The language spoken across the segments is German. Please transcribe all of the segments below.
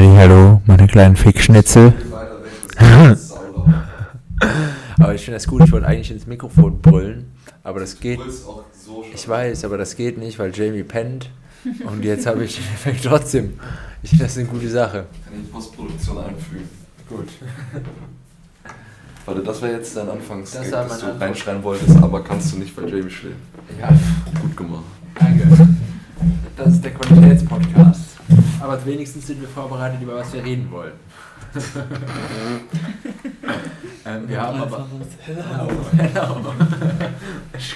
Hallo, meine kleinen Fickschnitzel. aber ich finde das gut, ich wollte eigentlich ins Mikrofon brüllen, aber das geht. Ich weiß, aber das geht nicht, weil Jamie pennt. Und jetzt habe ich den Effekt trotzdem. Ich finde das eine gute Sache. Kann ich Postproduktion einfügen? Gut. Warte, das war jetzt dein Anfangs, Das das, war das mein du Anfang. reinschreien wolltest, aber kannst du nicht, weil Jamie schläft. Ja, Gut gemacht. danke. Das ist der Qualitätspodcast. Aber wenigstens sind wir vorbereitet, über was wir reden wollen. ähm, wir haben aber. Hello. Hello.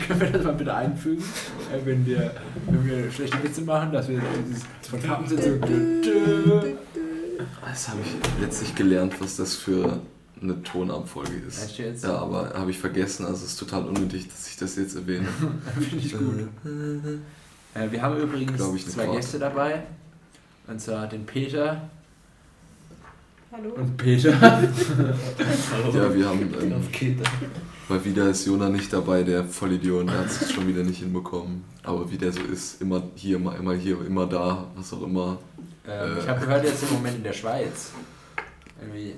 Können wir das mal bitte einfügen, äh, wenn, wir, wenn wir schlechte Witze machen, dass wir dieses spontan sind so. Das habe ich letztlich gelernt, was das für eine Tonabfolge ist. Echt jetzt? Ja, aber habe ich vergessen, also es ist total unnötig, dass ich das jetzt erwähne. Finde ich gut. Äh, wir haben übrigens ich zwei. Gäste dabei. Und zwar den Peter Hallo. und Peter. Ja, wir haben, ähm, mal wieder ist Jona nicht dabei, der Vollidiot, der hat es schon wieder nicht hinbekommen. Aber wie der so ist, immer hier, immer, immer hier, immer da, was auch immer. Ähm, Äh. ich habe gehört, er ist im Moment in der Schweiz. Irgendwie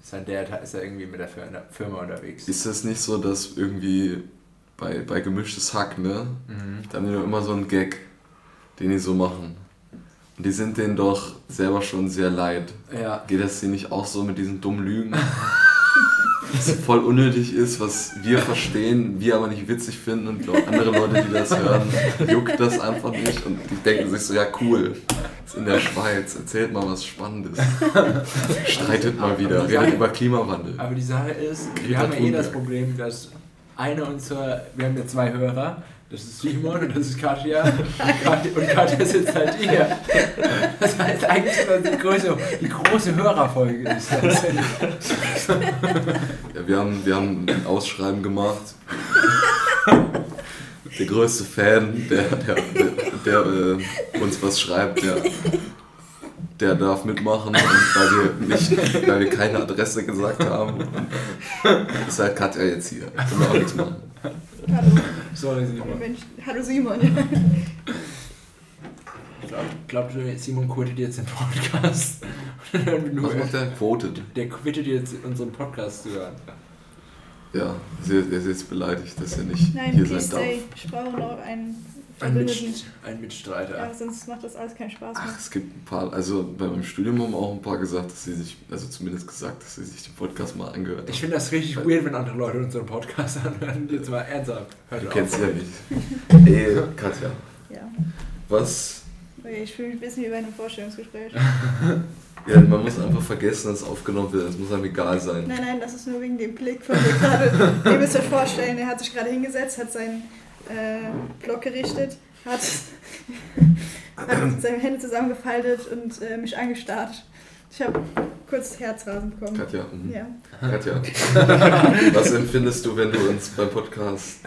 ist sein Dad ist er irgendwie mit der Fir- Firma unterwegs. Ist das nicht so, dass irgendwie bei, bei gemischtes Hack, ne? Mhm. Da haben die doch immer so einen Gag, den die so machen. Und die sind denen doch selber schon sehr leid. Ja. Geht das denen nicht auch so mit diesen dummen Lügen? Was voll unnötig ist, was wir verstehen, wir aber nicht witzig finden und glaub, andere Leute, die das hören, juckt das einfach nicht und die denken sich so, ja cool, ist in der Schweiz, erzählt mal was Spannendes. Streitet mal wieder, redet über Klimawandel. Aber die Sache ist, wir haben ja eh das. Problem, dass eine unserer, wir haben ja zwei Hörer, das ist Simon und das ist Katja. Und Katja, und Katja sitzt halt hier. Das heißt eigentlich, die große, die große Hörerfolge ist. Das. Ja, wir, haben, wir haben ein Ausschreiben gemacht. Der größte Fan, der, der, der, der äh, uns was schreibt, der, der darf mitmachen. Und weil wir, nicht, weil wir keine Adresse gesagt haben, ist halt Katja jetzt hier. Können wir auch nichts machen. Hallo. Sorry, Simon. Mensch. Hallo Simon. Glaubt, glaubt ihr, Simon quittet jetzt den Podcast? Was macht der? Quoted. der quittet jetzt unseren Podcast zu hören. Ja, er ist jetzt beleidigt, dass er nicht Nein, hier please sein darf. stay. Ich brauche noch einen Ein. Mitst ein Mitstreiter. Ja, sonst macht das alles keinen Spaß Ach, mehr. es gibt ein paar, also bei meinem Studium haben auch ein paar gesagt, dass sie sich, also zumindest gesagt, dass sie sich den Podcast mal angehört haben. Ich finde das richtig weird, wenn andere Leute unseren Podcast anhören. Jetzt mal ernsthaft. Hört Du auf. kennst sie ja nicht. Ey, Katja, Ja. was? Okay, ich fühle mich ein bisschen wie bei einem Vorstellungsgespräch. Ja, man muss einfach vergessen, dass es aufgenommen wird. Es muss einem egal sein. Nein, nein, das ist nur wegen dem Blick von mir gerade. Ihr müsst euch vorstellen, er hat sich gerade hingesetzt, hat seinen äh, Block gerichtet, hat, hat seine Hände zusammengefaltet und äh, mich angestarrt. Ich habe kurz Herzrasen bekommen. Katja, mhm. Ja. Katja, was empfindest du, wenn du uns beim Podcast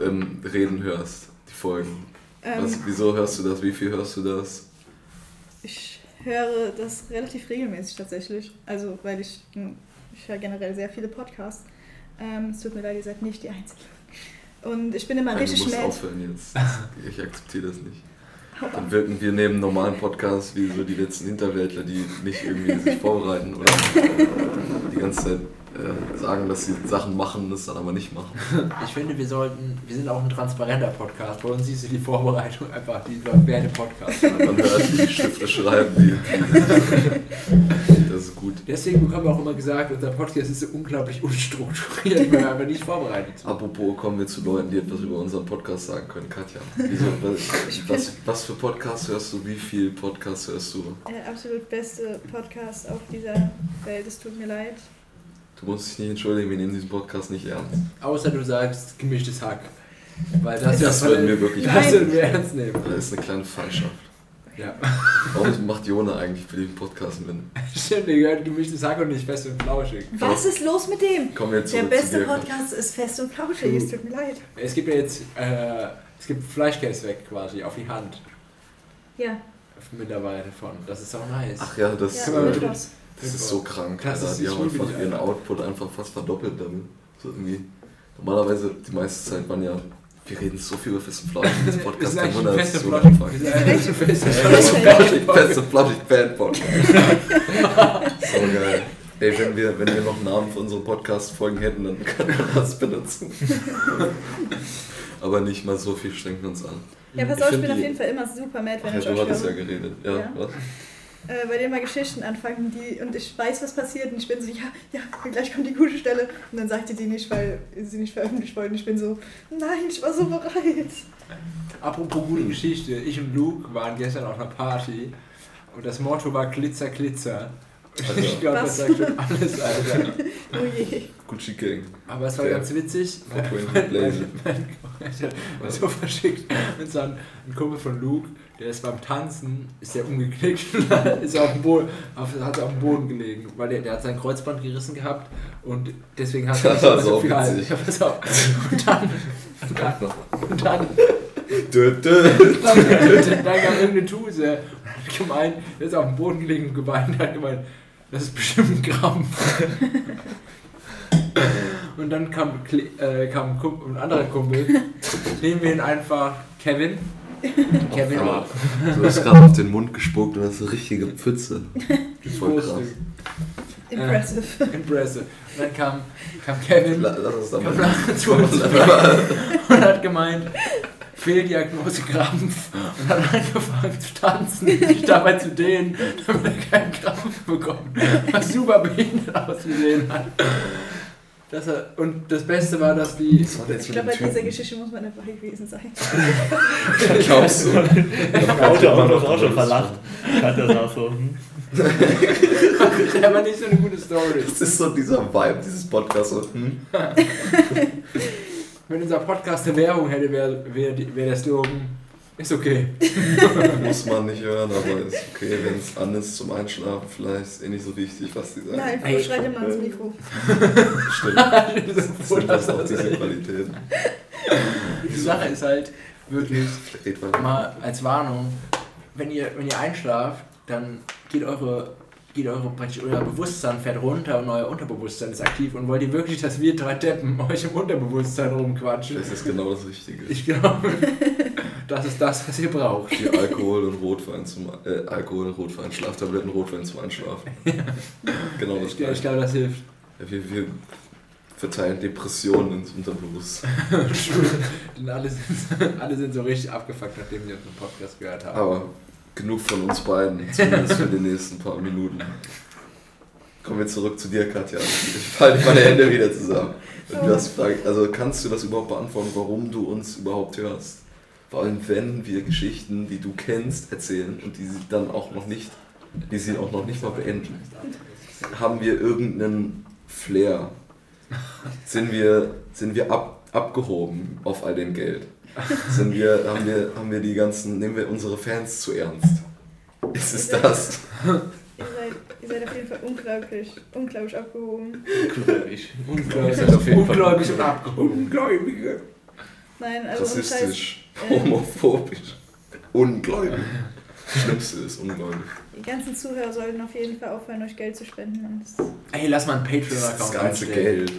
ähm, reden hörst, die Folgen? Ähm, Was, wieso hörst du das? Wie viel hörst du das? Ich höre das relativ regelmäßig tatsächlich. Also, weil ich, hm, ich höre generell sehr viele Podcasts. Ähm, es tut mir leid, ihr seid nicht die Einzigen. Und ich bin immer Nein, du richtig musst aufhören jetzt. Ich akzeptiere das nicht. Dann wirken wir neben normalen Podcasts wie so die letzten Hinterwäldler, die nicht irgendwie sich vorbereiten oder die ganze Zeit äh, sagen, dass sie Sachen machen, das dann aber nicht machen. Ich finde, wir sollten, wir sind auch ein transparenter Podcast. Bei uns siehst du die Vorbereitung einfach, die dem Podcast. Man hört, wie die Stifte schreiben, die. Das ist gut. Deswegen bekommen wir auch immer gesagt, unser Podcast ist so unglaublich unstrukturiert, weil wir einfach nicht vorbereitet sind. Apropos kommen wir zu Leuten, die etwas über unseren Podcast sagen können. Katja, wieso, was, was, was für Podcasts hörst du? Wie viel Podcasts hörst du? Der absolut beste Podcast auf dieser Welt. Es tut mir leid. Du musst dich nicht entschuldigen, wir nehmen diesen Podcast nicht ernst. Außer du sagst gemischtes Hack. Weil das, Das würden wir wirklich das würden wir ernst nehmen. Das ist eine kleine Feindschaft. Ja. Warum macht Jona eigentlich für den Podcast mit? Stimmt, ihr gehört gemischtes Hack und nicht fest und flauschig. Was ist los mit dem? Kommen wir jetzt Der beste. Podcast ist fest und flauschig, es tut mir leid. Es gibt ja jetzt, äh, es gibt Fleischkäse weg quasi, auf die Hand. Ja, Mittlerweile von. Das ist auch nice. Ach ja, das, ja, wir äh, das ist so krank. Das Alter. ist die haben einfach ihren Alter. Output einfach fast verdoppelt damit. So irgendwie. Normalerweise, die meiste Zeit waren ja, wir reden so viel über Fest und Flauschig in diesem Wir Podcast, kein Wunder, ein dass es so. Wir eigentlich ein fester Fest und Flauschig. Band Podcast. So geil. Ey, wenn wir, wenn wir noch einen Namen für unsere Podcast-Folgen hätten, dann kann man das benutzen. Aber nicht mal so viel strengen wir uns an. Ja, pass auf, ich bin auf jeden Fall immer super mad, Ach wenn ja, ich du euch hattest ja geredet. Ja, Ja. was? Äh, bei denen mal Geschichten anfangen die, und ich weiß, was passiert und ich bin so, ja, ja, gleich kommt die gute Stelle und dann sagt ihr die nicht, weil sie nicht veröffentlicht wollten. Ich bin so, nein, ich war so bereit. Apropos gute Geschichte, ich und Luke waren gestern auf einer Party und das Motto war Glitzer, Glitzer. Alter. Ich glaube, das Was? sagt schon alles, Alter. Oh je. Gucci Gang. Aber es war ganz witzig. Mein, mein, so verschickt. Und so ein, ein Kumpel von Luke, der ist beim Tanzen, ist der umgeknickt und ist auf dem Boden, auf, hat auf dem Boden gelegen, weil der, der hat sein Kreuzband gerissen gehabt und deswegen hat er so so viel. Halt. Ja, pass auf. Und dann, und dann, und dann Dö, dö. dann, kam irgendeine Tuse und hat gemeint, der ist auf dem Boden gelegen und geweint und hat gemeint, das ist bestimmt ein Krampf. Und dann kam, äh, kam ein, Kumpel, ein anderer Kumpel, nehmen wir ihn einfach Kevin. Kevin Aber Du hast gerade auf den Mund gespuckt und hast eine richtige Pfütze. Voll krass. Impressive. Impressive. Und dann kam, kam Kevin, La- Lass uns da mal. nachher zu uns und hat gemeint, Fehldiagnose Krampf und hat angefangen zu tanzen, sich dabei zu dehnen, damit er keinen Krampf bekommt, was super behindert ausgesehen hat. Dass er, und das Beste war, dass die... Was war Ich glaube, bei dieser? Geschichte muss man dabei gewesen sein. Glaubst du? Im Auto uns auch schon verlacht. Hat das auch so. Das ist aber nicht so eine gute Story. Das ist so dieser Vibe, dieses Podcast. So, hm? Wenn unser Podcast eine Werbung hätte, wäre wär, wär der Slogan, ist okay. Muss man nicht hören, aber ist okay, wenn es an ist zum Einschlafen. Vielleicht ist eh nicht so wichtig, was die sagen. Nein, Ey. schreit immer ins Mikro. Stimmt. Das sind das auch diese Qualität. Die Sache ist halt wirklich, mal als Warnung, wenn ihr, wenn ihr einschlaft, dann geht eure, geht eure praktisch euer Bewusstsein fährt runter und euer Unterbewusstsein ist aktiv und wollt ihr wirklich, dass wir drei Deppen euch im Unterbewusstsein rumquatschen? Das ist genau das Richtige. Ich glaube, das ist das, was ihr braucht. Die Alkohol und Rotwein zum äh, Alkohol und Rotwein, Schlaftabletten, Rotwein zum Einschlafen. Genau das Ich, ich gleiche. glaube, das hilft. Ja, wir, wir verteilen Depressionen ins Unterbewusstsein. Denn alle sind, alle sind so richtig abgefuckt, nachdem sie unseren Podcast gehört haben. Aber genug von uns beiden, zumindest für die nächsten paar Minuten. Kommen wir zurück zu dir, Katja. Ich falte meine Hände wieder zusammen. Und du hast gefragt, also kannst du das überhaupt beantworten, warum du uns überhaupt hörst? Vor allem, wenn wir Geschichten, die du kennst, erzählen und die sie dann auch noch nicht, die sie auch noch nicht mal beenden. Haben wir irgendeinen Flair? Sind wir, sind wir ab, abgehoben auf all dem Geld? Sind wir, haben, wir, haben wir die ganzen, nehmen wir unsere Fans zu ernst? Ist es das? Ihr seid, ihr seid auf jeden Fall unglaublich, unglaublich abgehoben. Jeden Fall- ungläubig und abgehoben. Ungläubige. Nein, also. Rassistisch, homophobisch, ungläubig. Schlimmste ist ungläubig. Die ganzen Zuhörer sollten auf jeden Fall aufhören, euch Geld zu spenden. Das Ey, lass mal einen Das Patreon-Account ganze einstellen. Geld.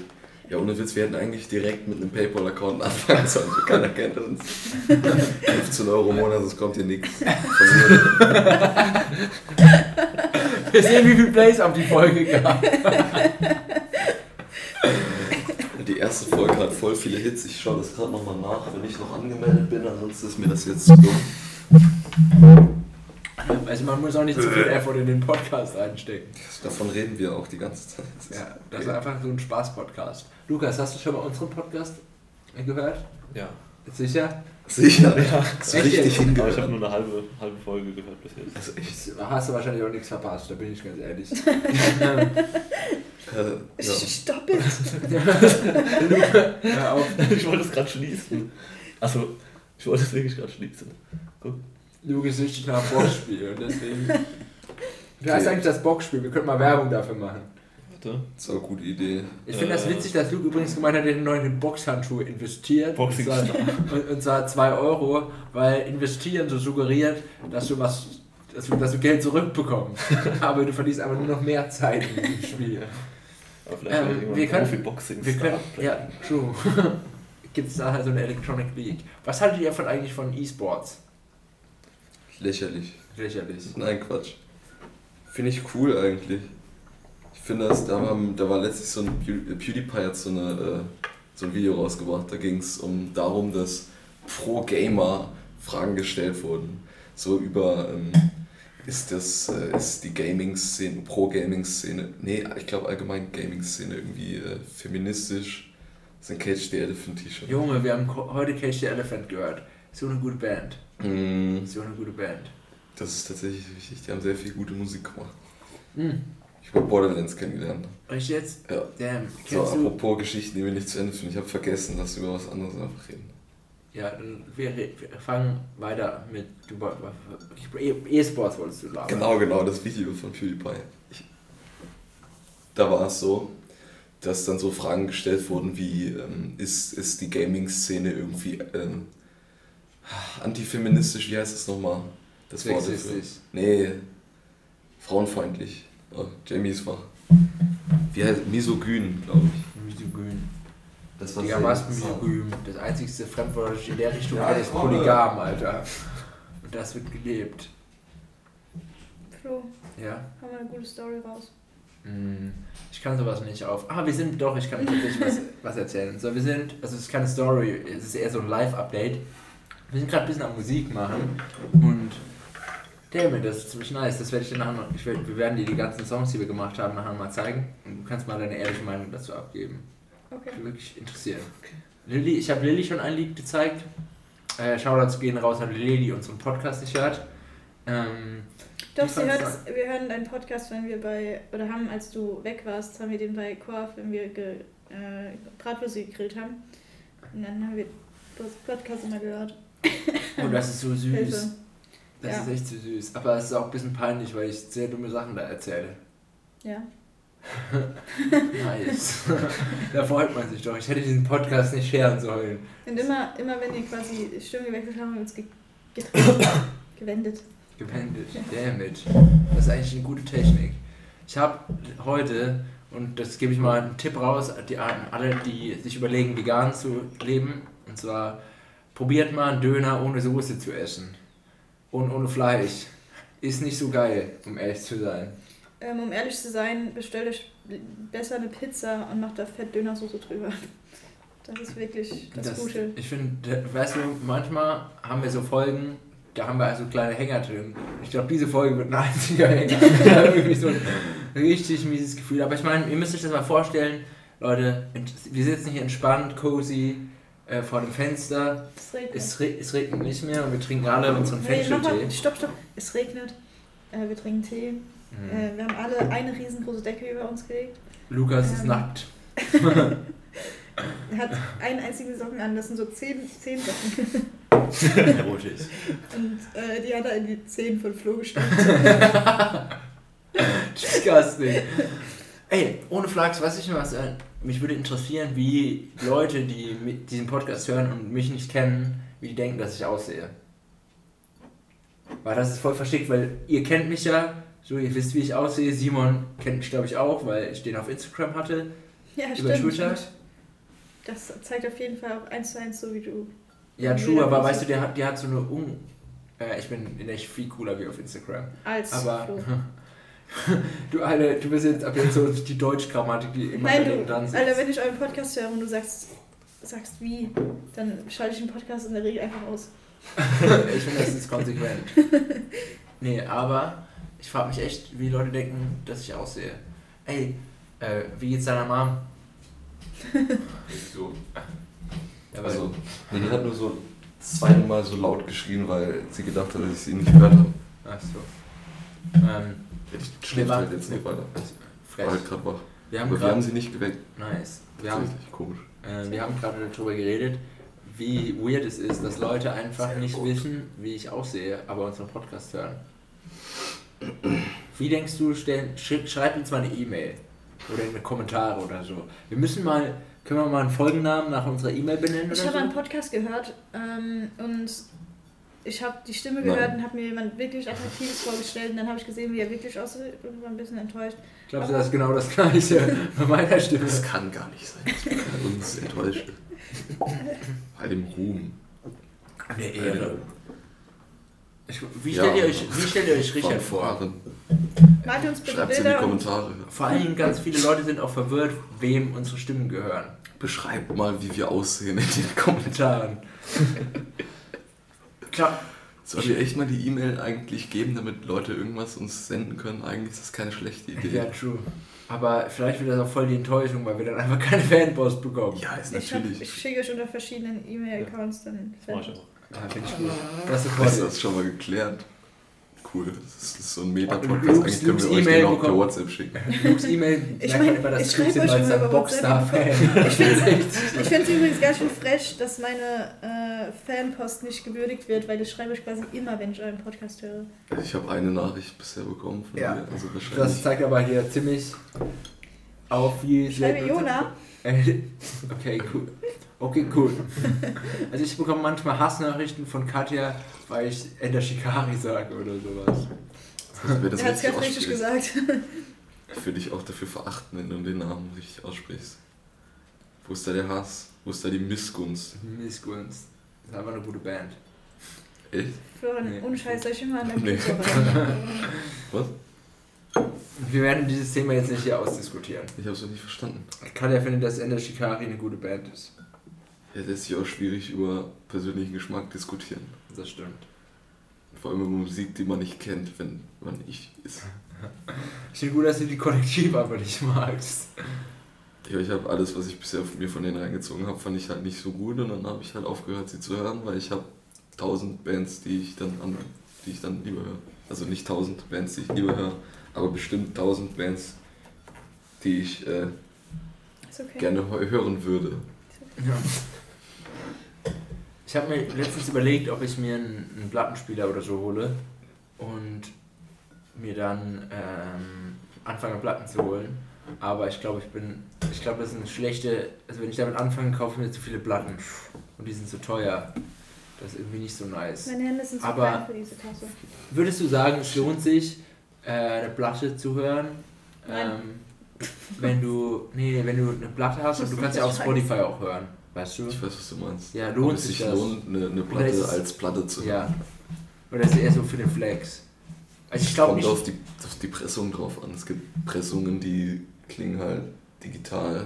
Ja, ohne Witz, wir hätten eigentlich direkt mit einem Paypal-Account anfangen sollen. Keiner kennt uns. 15 Euro im Monat, das kommt hier nichts. Wir sehen, wie viel Plays auf die Folge gab. Die erste Folge hat voll viele Hits. Ich schaue das gerade nochmal nach, wenn ich noch angemeldet bin. Ansonsten ist mir das jetzt zu dumm. Also man muss auch nicht zu viel Effort in den Podcast einstecken. Davon reden wir auch die ganze Zeit. Das ist- Ja, das ist einfach so ein Spaß-Podcast. Lukas, hast du schon mal unseren Podcast gehört? Ja. Sicher? Sicher. Ja. So richtig? Aber ich habe hingehört. nur eine halbe, halbe Folge gehört bis jetzt. Also. Da hast du wahrscheinlich auch nichts verpasst, da bin ich ganz ehrlich. Äh, ja. Stopp it! Hör auf. Ich wollte es gerade schließen. Also, ich wollte es wirklich gerade schließen. Guck. Du bist süchtig nach Boxspiel und deswegen. Wie heißt eigentlich das Boxspiel? Wir könnten mal Werbung dafür machen. Warte. Das ist auch eine gute Idee. Ich finde das Äh. witzig, dass Luke übrigens gemeint hat, er hat in neue Boxhandschuhe investiert. Boxing und, zwar, und, und zwar 2 Euro, weil investieren so suggeriert, dass du was. Dass du, dass du Geld zurückbekommst. Aber du verlierst einfach nur noch mehr Zeit im Spiel. Aber vielleicht Ähm, wir können- Profi-Boxing Wir können. Ja, true. Gibt es da halt so eine Electronic League. Was haltet ihr von eigentlich von E-Sports? Lächerlich. Lächerlich. Nein, Quatsch. Finde ich cool eigentlich. Ich finde, das, da, war, da war letztlich so ein Pew- PewDiePie hat so, eine, äh, so ein Video rausgebracht. Da ging es um darum, dass pro Gamer Fragen gestellt wurden. So über, ähm, ist das, äh, ist die Gaming-Szene, Pro-Gaming-Szene, nee, ich glaube allgemein Gaming-Szene irgendwie äh, feministisch. Das ist ein Cage the Elephant T-Shirt. Junge, wir haben heute Cage the Elephant gehört. So eine gute Band. Mm, So eine gute Band. Das ist tatsächlich wichtig. Die haben sehr viel gute Musik gemacht. Hm. Habe Borderlands kennengelernt. Echt jetzt? Ja. Damn. So, Kennst apropos Geschichten, die wir nicht zu Ende führen. Ich habe vergessen, dass wir über was anderes einfach reden. Ja, dann wir, wir fangen weiter mit E- E-Sports wolltest du labern. Genau, genau, das Video von PewDiePie. Ich, da war es so, dass dann so Fragen gestellt wurden wie, ähm, ist, ist die Gaming-Szene irgendwie ähm, antifeministisch, wie heißt es nochmal? Das Wort dafür. Nee, frauenfeindlich. Oh, Jamie ist wach. Wie heißt Misogyn, glaube ich. Misogyn. Das Digga, was Misogyn? Das einzigste Fremdwort, das ich in der Richtung Ja, ist. Polygam, Alter. Und das wird gelebt. Flo, Ja? haben wir eine gute Story raus. Hm, Ich kann sowas nicht auf. Ah, wir sind doch, ich kann tatsächlich was, was erzählen. So, wir sind, also es ist keine Story, es ist eher so ein Live-Update. Wir sind gerade ein bisschen am Musik machen und damn it, das ist ziemlich nice. Das werde ich dir nachher noch, ich werd, wir werden dir die ganzen Songs, die wir gemacht haben, nachher mal zeigen und du kannst mal deine ehrliche Meinung dazu abgeben. Okay. Würde mich wirklich interessieren. Lilly, ich habe Lilly schon ein Lied gezeigt. Äh, Shoutouts gehen raus an Lilly, die unseren Podcast nicht hört. Ähm, Doch, sie hört es, wir hören deinen Podcast, wenn wir bei, oder haben, als du weg warst, haben wir den bei Korf, wenn wir ge, äh, Bratwürste gegrillt haben. Und dann haben wir das Podcast immer gehört. oh, das ist so süß. Hilfe. Das Ja. ist echt so süß. Aber es ist auch ein bisschen peinlich, weil ich sehr dumme Sachen da erzähle. Ja. Nice. da freut man sich doch. Ich hätte diesen Podcast nicht scheren sollen. Und immer, immer wenn wir quasi Stimmen gewechselt haben, haben wir uns ge gewendet. Gewendet. Damn it. Das ist eigentlich eine gute Technik. Ich habe heute, und das gebe ich mal einen Tipp raus, die, an alle, die sich überlegen, vegan zu leben. Und zwar, probiert mal einen Döner ohne Soße zu essen. Und ohne Fleisch. Ist nicht so geil, um ehrlich zu sein. Ähm, um ehrlich zu sein, bestellt euch besser eine Pizza und macht da Fett-Dönersoße drüber. Das ist wirklich das, Gute. Ich finde, weißt du, manchmal haben wir so Folgen, da haben wir also kleine Hänger drin. Ich glaube, diese Folge wird ein einziger Hänger. Ich habe irgendwie so ein richtig mieses Gefühl. Aber ich meine, ihr müsst euch das mal vorstellen, Leute, wir sitzen hier entspannt, cozy, äh, vor dem Fenster. Es regnet. Es, re es regnet nicht mehr und wir trinken alle unseren Nee, Fencheltee. stopp, stopp. Es regnet. Äh, wir trinken Tee. Mhm. Äh, wir haben alle eine riesengroße Decke über uns gelegt. Lukas ist ähm, nackt. Er hat einen einzigen Socken an, das sind so zehn, zehn Socken. Erotisch. Und äh, die hat er in die Zehen von Flo gesteckt. Disgusting. Ey, ohne Flachs, weiß ich noch was, äh, mich würde interessieren, wie Leute, die diesen Podcast hören und mich nicht kennen, wie die denken, dass ich aussehe. Weil das ist voll verschickt, weil ihr kennt mich ja, so ihr wisst, wie ich aussehe. Simon kennt mich, glaube ich, auch, weil ich den auf Instagram hatte. Ja, Über stimmt. Twitter? stimmt. Das zeigt auf jeden Fall auch eins zu eins so, wie du. Ja, true, aber weißt du, der hat, der hat so eine Un... Äh, ich bin in echt viel cooler wie auf Instagram. Als Aber Flo. du, Alter, du bist jetzt ab jetzt so die Deutschgrammatik, die immer Nein, du, dran sitzt. Alter, wenn ich euren Podcast höre und du sagst, sagst wie, dann schalte ich den Podcast in der Regel einfach aus. ich finde, das ist konsequent. Nee, aber ich frage mich echt, wie Leute denken, dass ich aussehe. Ey, äh, wie geht's deiner Mom? So. Ja, weil- Also, Lilly hat nur so zweimal so laut geschrien, weil sie gedacht hat, dass ich sie nicht gehört habe. Ach so. Ähm, Ich schläft waren- halt jetzt noch weiter. frech. War halt gerade wach. Wir haben Aber wir haben sie nicht geweckt. Nice. Wir haben, Tatsächlich komisch. äh, wir haben gerade darüber geredet, wie weird es ist, dass Leute einfach Sehr nicht gut. wissen, wie ich aussehe, aber unseren Podcast hören. Wie denkst du, stellen, sch schreib uns mal eine E-Mail oder in die Kommentare oder so. Wir müssen mal, können wir mal einen Folgennamen nach unserer E-Mail benennen Ich oder habe einen so? Podcast gehört ähm, und ich habe die Stimme Nein. gehört und habe mir jemand wirklich Attraktives vorgestellt und dann habe ich gesehen, wie er wirklich aussieht und war ein bisschen enttäuscht. Glaubst du, das ist genau das gleiche bei meiner Stimme? Das kann gar nicht sein. Das kann uns enttäuschen. Bei dem Ruhm. Eine Ehre. Ich, wie, Ja. stellt ihr euch, wie stellt ihr euch Richard vor? Malt uns bitte Schreibt's in die Bilder Kommentare. Vor allen Dingen ganz viele Leute sind auch verwirrt, wem unsere Stimmen gehören. Beschreibt mal, wie wir aussehen in den Kommentaren. Klar, Sollen wir echt mal die E-Mail eigentlich geben, damit Leute irgendwas uns senden können? Eigentlich ist das keine schlechte Idee. ja, true. Aber vielleicht wird das auch voll die Enttäuschung, weil wir dann einfach keine Fanpost bekommen. Ja, ist ich, hab, natürlich. ich schicke euch unter verschiedenen E-Mail-Accounts dann. Mach ich auch. Ja, finde ich gut. Das ist das schon mal geklärt? Cool. Das ist, so ein Meta-Podcast. Eigentlich können wir euch E-Mail den auch per. WhatsApp schicken. Lukes E-Mail Ich merkt mein, man immer, dass ich es schreibe euch es ein über Boxstar-Fan Ich finde find's übrigens ganz schön frech, dass meine äh, Fanpost nicht gewürdigt wird, weil das schreibe ich quasi immer, wenn ich euren Podcast höre. Also ich habe eine Nachricht bisher bekommen von Ja. dir. Also Das zeigt aber hier ziemlich auf, wie Ich schreibe Jona. Okay, cool. Okay, cool. Also ich bekomme manchmal Hassnachrichten von Katja, weil ich Ender Shikari sage oder sowas. Das Er hat es gerade richtig gesagt. Ich würde dich auch dafür verachten, wenn du den Namen richtig aussprichst. Wo ist da der Hass? Wo ist da die Missgunst? Missgunst. Das ist einfach eine gute Band. Echt? Florian, Nee. ohne Scheiß, soll ich immer an deinem Nee. Was? Wir werden dieses Thema jetzt nicht hier ausdiskutieren. Ich hab's doch nicht verstanden. Katja findet, dass Ender Shikari eine gute Band ist. Ja, das ist ja auch schwierig über persönlichen Geschmack diskutieren. Das stimmt. Vor allem über Musik, die man nicht kennt, wenn man ich ist. Ich finde gut, dass du die Kollektivarbeit nicht magst. Ja, ich habe alles, was ich bisher mir von denen reingezogen habe, fand ich halt nicht so gut und dann habe ich halt aufgehört, sie zu hören, weil ich habe tausend Bands, die ich dann an, die ich dann lieber höre. Also nicht tausend Bands, die ich lieber höre, aber bestimmt tausend Bands, die ich äh, okay. gerne hören würde. Ja. Ich habe mir letztens überlegt, ob ich mir einen, einen Plattenspieler oder so hole und mir dann ähm, anfange Platten zu holen. Aber ich glaube, ich bin, ich glaube, das ist eine schlechte, also wenn ich damit anfange, kaufe ich mir zu viele Platten und die sind zu teuer. Das ist irgendwie nicht so nice. Meine Hände sind zu Aber- klein für diese Tasse. Würdest du sagen, es lohnt sich, äh, eine Platte zu hören? Nein. Ähm, wenn du, nee, wenn du eine Platte hast und du kannst ja auf Spotify auch hören, weißt du? Ich weiß, was du meinst. Ja, Ob lohnt es sich das? lohnt, eine, eine Platte es- als Platte zu hören. Ja. Oder ist es eher so für den Flex? Also ich glaube Kommt nicht. auf die, auf die Pressung drauf an. Es gibt Pressungen, die klingen halt digital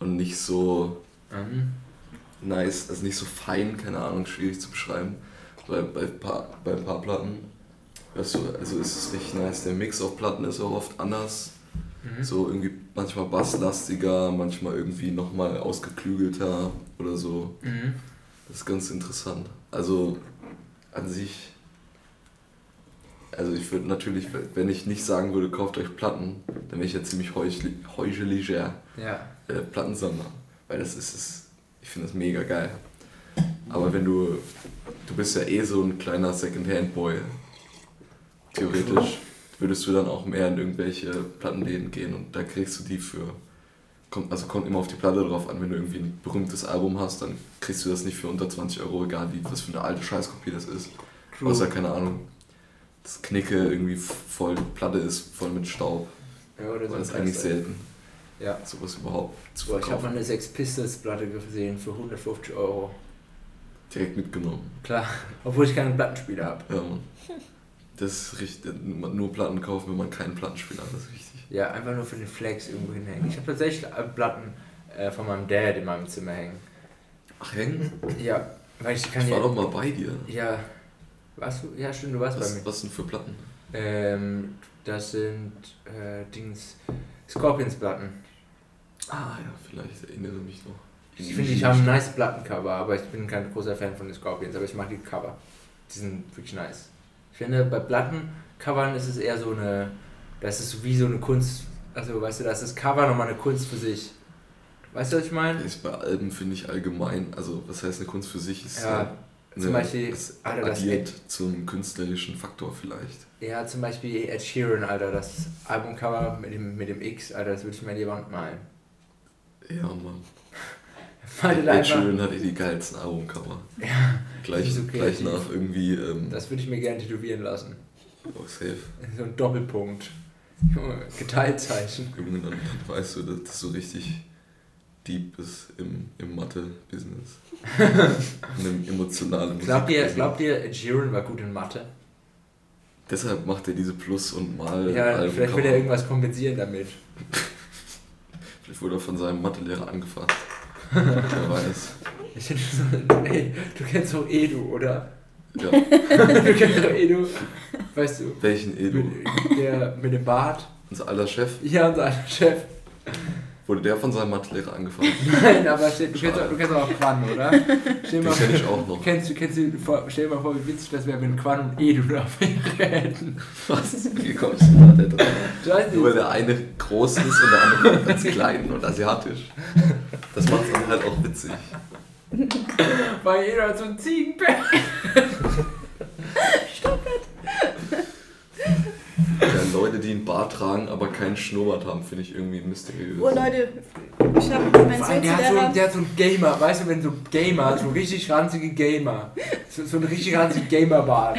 und nicht so Mhm. nice, also nicht so fein, keine Ahnung, schwierig zu beschreiben. Bei, bei, paar, bei ein paar Platten, weißt du, also ist es richtig nice. Der Mix auf Platten ist auch oft anders. Mhm. So irgendwie manchmal basslastiger, manchmal irgendwie nochmal ausgeklügelter oder so. Mhm. Das ist ganz interessant. Also an sich, also ich würde natürlich, wenn ich nicht sagen würde, kauft euch Platten, dann wäre ich ja ziemlich heucheliger Ja. äh, Plattensammler. Weil das ist es, ich finde das mega geil. Aber wenn du, du bist ja eh so ein kleiner Secondhand-Boy, theoretisch würdest du dann auch mehr in irgendwelche Plattenläden gehen und da kriegst du die für, kommt, also kommt immer auf die Platte drauf an, wenn du irgendwie ein berühmtes Album hast, dann kriegst du das nicht für unter 20 Euro, egal wie, was für eine alte Scheißkopie das ist. True. Außer, keine Ahnung, das Knicke irgendwie voll, Platte ist voll mit Staub. ja, oder so das ist eigentlich Klasse. selten, Ja. sowas überhaupt zu Boah, ich habe mal eine Sex Pistols Platte gesehen für 150 Euro. Direkt mitgenommen. Klar, obwohl ich keinen Plattenspieler habe. Ja, Mann. Das ist richtig. Nur Platten kaufen, wenn man keinen Plattenspieler hat, das ist wichtig. Ja, einfach nur für den Flex irgendwo hinhängen. Ich habe tatsächlich äh, Platten äh, von meinem Dad in meinem Zimmer hängen. Ach, hängen? Ja, weil ich kann Ich war ja. doch mal bei dir. Ja. Warst du? Ja, stimmt, du warst bei Was, mir. was sind für Platten? Ähm, das sind äh, Dings. Scorpions-Platten. Ah, ja, vielleicht erinnere mich noch. Ich finde, ich habe ein nice Plattencover, aber ich bin kein großer Fan von den Scorpions, aber ich mag die Cover. Die sind wirklich nice. Ich finde, bei Plattencovern ist es eher so eine, das ist wie so eine Kunst, also weißt du, das ist Cover nochmal eine Kunst für sich. Weißt du, was ich meine? Ist bei Alben, finde ich allgemein, also was heißt eine Kunst für sich, ist Ja, äh, zum Beispiel, es Alter, das addiert zum künstlerischen Faktor vielleicht. Ja, zum Beispiel Ed Sheeran, Alter, das Albumcover mit dem, mit dem X, Alter, das würde ich mir an die Wand malen. Ja, Mann. Ed Sheeran hatte die geilsten Albumcover. Ja, Gleich, so gleich nach irgendwie, ähm, das würde ich mir gerne tätowieren lassen. oh, safe. So ein Doppelpunkt. Junge, Geteiltzeichen. Junge, dann, dann weißt du, dass das so richtig deep ist im, im Mathe-Business. In einem emotionalen Glaubt ihr, glaubt ihr, Sheeran war gut in Mathe? Deshalb macht er diese Plus- und Mal. Ja, vielleicht will er irgendwas kompensieren damit. Vielleicht wurde er von seinem Mathelehrer angefasst. Wer weiß. Ich finde so, ey, du kennst doch Edu, oder? Ja. du kennst doch Edu. Weißt du, Welchen Edu? mit, der mit dem Bart. Unser aller Chef? Ja, unser alter Chef. Wurde der von seinem Mathelehrer angefasst? Nein, aber stell, du, kennst, du kennst auch Quan, oder? Stell Den kenne ich auch noch. kennst, du, kennst du, vor, stell dir mal vor, wie witzig das wäre, wenn Quan und Edu da wäre hätten. Was? Wie kommst du da denn drauf? Nur der eine groß ist und der andere ganz klein und asiatisch. Das macht es dann halt auch witzig. Weil Edu hat so ein Ziegenbär. Ja, Leute, die einen Bart tragen, aber keinen Schnurrbart haben, finde ich irgendwie mysteriös. Oh Leute, ich habe mein Vor allem, der, hat so, der hat so ein Gamer, weißt du, wenn so Gamer, so richtig ranzige Gamer, so, so ein richtig ranziger Gamer-Bart.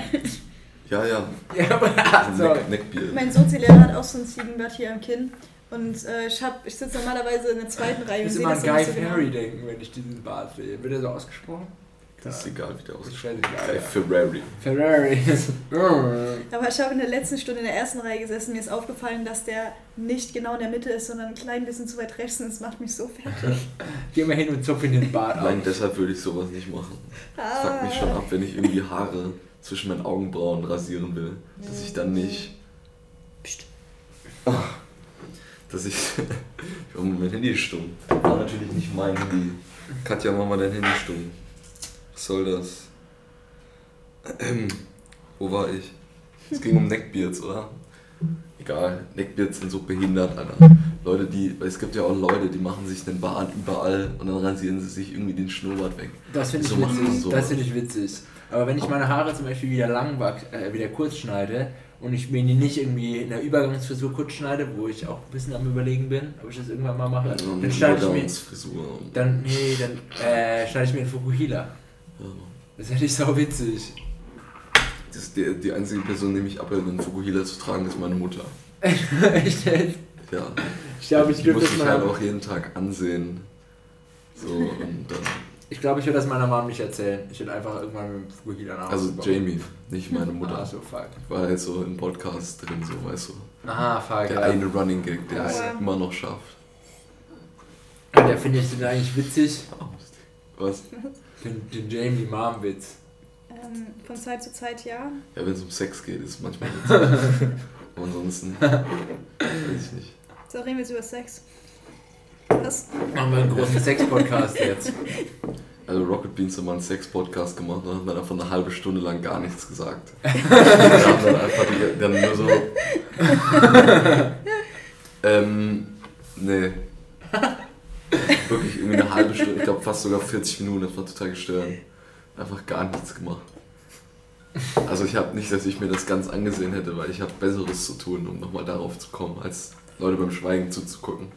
Ja, ja. Ja, aber So so. ein Neck Neckbeard. Mein Sozi-Lehrer hat auch so ein Ziegenbart hier am Kinn. Und äh, ich, hab- ich sitze normalerweise in der zweiten Reihe Ich und muss immer an so Guy so genau. Fieri denken, wenn ich diesen Bart sehe. Wird er so ausgesprochen? Das ist egal, wie der aussieht. Ja. Ferrari. Ferrari. Aber ich habe in der letzten Stunde in der ersten Reihe gesessen. Mir ist aufgefallen, dass der nicht genau in der Mitte ist, sondern ein klein bisschen zu weit rechts. Und das macht mich so fertig. Geh mal hin und zupf in den Bart auf. deshalb würde ich sowas nicht machen. Das fuckt mich schon ab, wenn ich irgendwie Haare zwischen meinen Augenbrauen rasieren will. Dass ich dann nicht. Psst. Ach, dass ich. oh, mein Handy ist stumm. War natürlich nicht mein Handy. Katja, mach mal dein Handy stumm. Was soll das? Ähm, wo war ich? Es ging um Neckbeards, oder? Egal, Neckbeards sind so behindert, Alter. Leute, die. Es gibt ja auch Leute, die machen sich den Bart überall und dann rasieren sie sich irgendwie den Schnurrbart weg. Das finde ich So witzig. sowas. Das finde ich witzig. Aber wenn ich meine Haare zum Beispiel wieder lang äh, wieder kurz schneide und ich mir die nicht irgendwie in der Übergangsfrisur kurz schneide, wo ich auch ein bisschen am überlegen bin, ob ich das irgendwann mal mache, Also dann schneide ich mir, dann, nee, dann äh, schneide ich mir einen Fukuhila. Ja. Das hätte ich sau witzig. Das die, die einzige Person, die mich abhält, einen Fukuhila zu tragen, ist meine Mutter. Echt? Ja. Ich glaube, ich die dürfte muss das ich halt auch jeden Tag ansehen. So, und dann. Ich glaube, ich würde das meiner Mom nicht erzählen. Ich würde einfach irgendwann mit dem Fukuhila nach Hause Also kommen. Jamie, nicht meine Mutter. Ah, so fuck. War halt so im Podcast drin, so weißt du. Aha, fuck. Der ja. eine Running Gag, der es ja. immer noch schafft. Ja, der finde ich den eigentlich witzig. Was? Den, den Jamie Mom-Witz. Ähm, von Zeit zu Zeit ja. Ja, wenn es um Sex geht, ist es manchmal witzig. Aber ansonsten weiß ich nicht. So reden wir jetzt über Sex. Was? Machen wir einen großen Sex-Podcast jetzt. Also Rocket Beans haben mal einen Sex-Podcast gemacht und haben dann einfach eine halbe Stunde lang gar nichts gesagt. Wir haben dann einfach die, dann nur so. ähm, nee. Wirklich irgendwie eine halbe Stunde, ich glaube fast sogar 40 Minuten, das war total gestört. Einfach gar nichts gemacht. Also ich habe nicht, dass ich mir das ganz angesehen hätte, weil ich habe Besseres zu tun, um nochmal darauf zu kommen, als Leute beim Schweigen zuzugucken.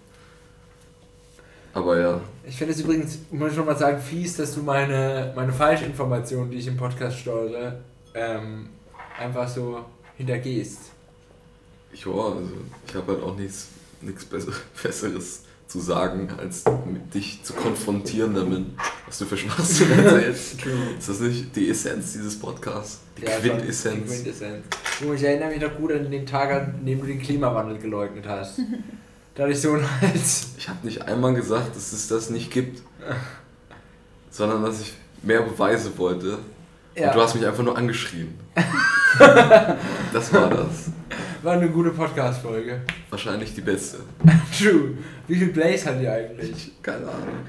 Aber ja, Ich finde es übrigens, muss ich noch mal sagen, fies, dass du meine, meine Falschinformationen, die ich im Podcast steuere, ähm, einfach so hintergehst. Ja, also ich habe halt auch nichts, nichts Besser- Besseres zu sagen, als mit dich zu konfrontieren damit, was du für Schwachsinn erzählst. Ist das nicht die Essenz dieses Podcasts? Die Ja, schon, Die Quintessenz? Quintessenz. Ich erinnere mich noch gut an den Tag, an dem du den Klimawandel geleugnet hast. da hatte ich so einen Hals. Ich habe nicht einmal gesagt, dass es das nicht gibt, sondern dass ich mehr Beweise wollte. Und du hast mich einfach nur angeschrien. das war das. War eine gute Podcast-Folge. Wahrscheinlich die beste. True. Wie viel Plays hat die eigentlich? Keine Ahnung.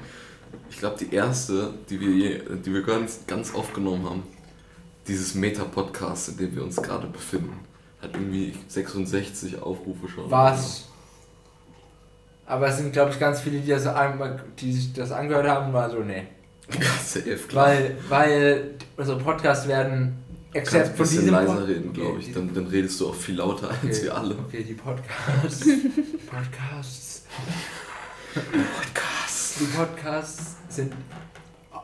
Ich glaube, die erste, die wir, je, die wir ganz, ganz oft genommen haben, dieses Meta-Podcast, in dem wir uns gerade befinden, hat irgendwie 66 Aufrufe schon. Was? Aber es sind, glaube ich, ganz viele, die, das einmal, die sich das angehört haben und waren so, nee. Ja, safe, klar. Weil, weil unsere Podcasts werden Du kannst except ein bisschen leiser Pod- reden, glaube ich. Okay, Dann, dann redest du auch viel lauter als Okay. wir alle. Okay, die Podcasts. Podcasts. Podcasts. Die Podcasts sind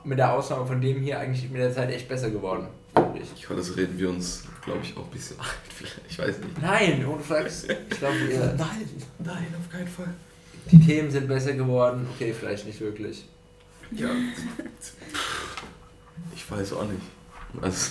mit der Ausnahme von dem hier eigentlich mit der Zeit echt besser geworden. ich. Ich höre, das reden wir uns, glaube ich, auch ein bisschen vielleicht. Ich weiß nicht. Nein, ohne Flachs. Ich glaube, wir- Nein, nein, auf keinen Fall. die Themen sind besser geworden. Okay, vielleicht nicht wirklich. Ja. Ich weiß auch nicht. Also,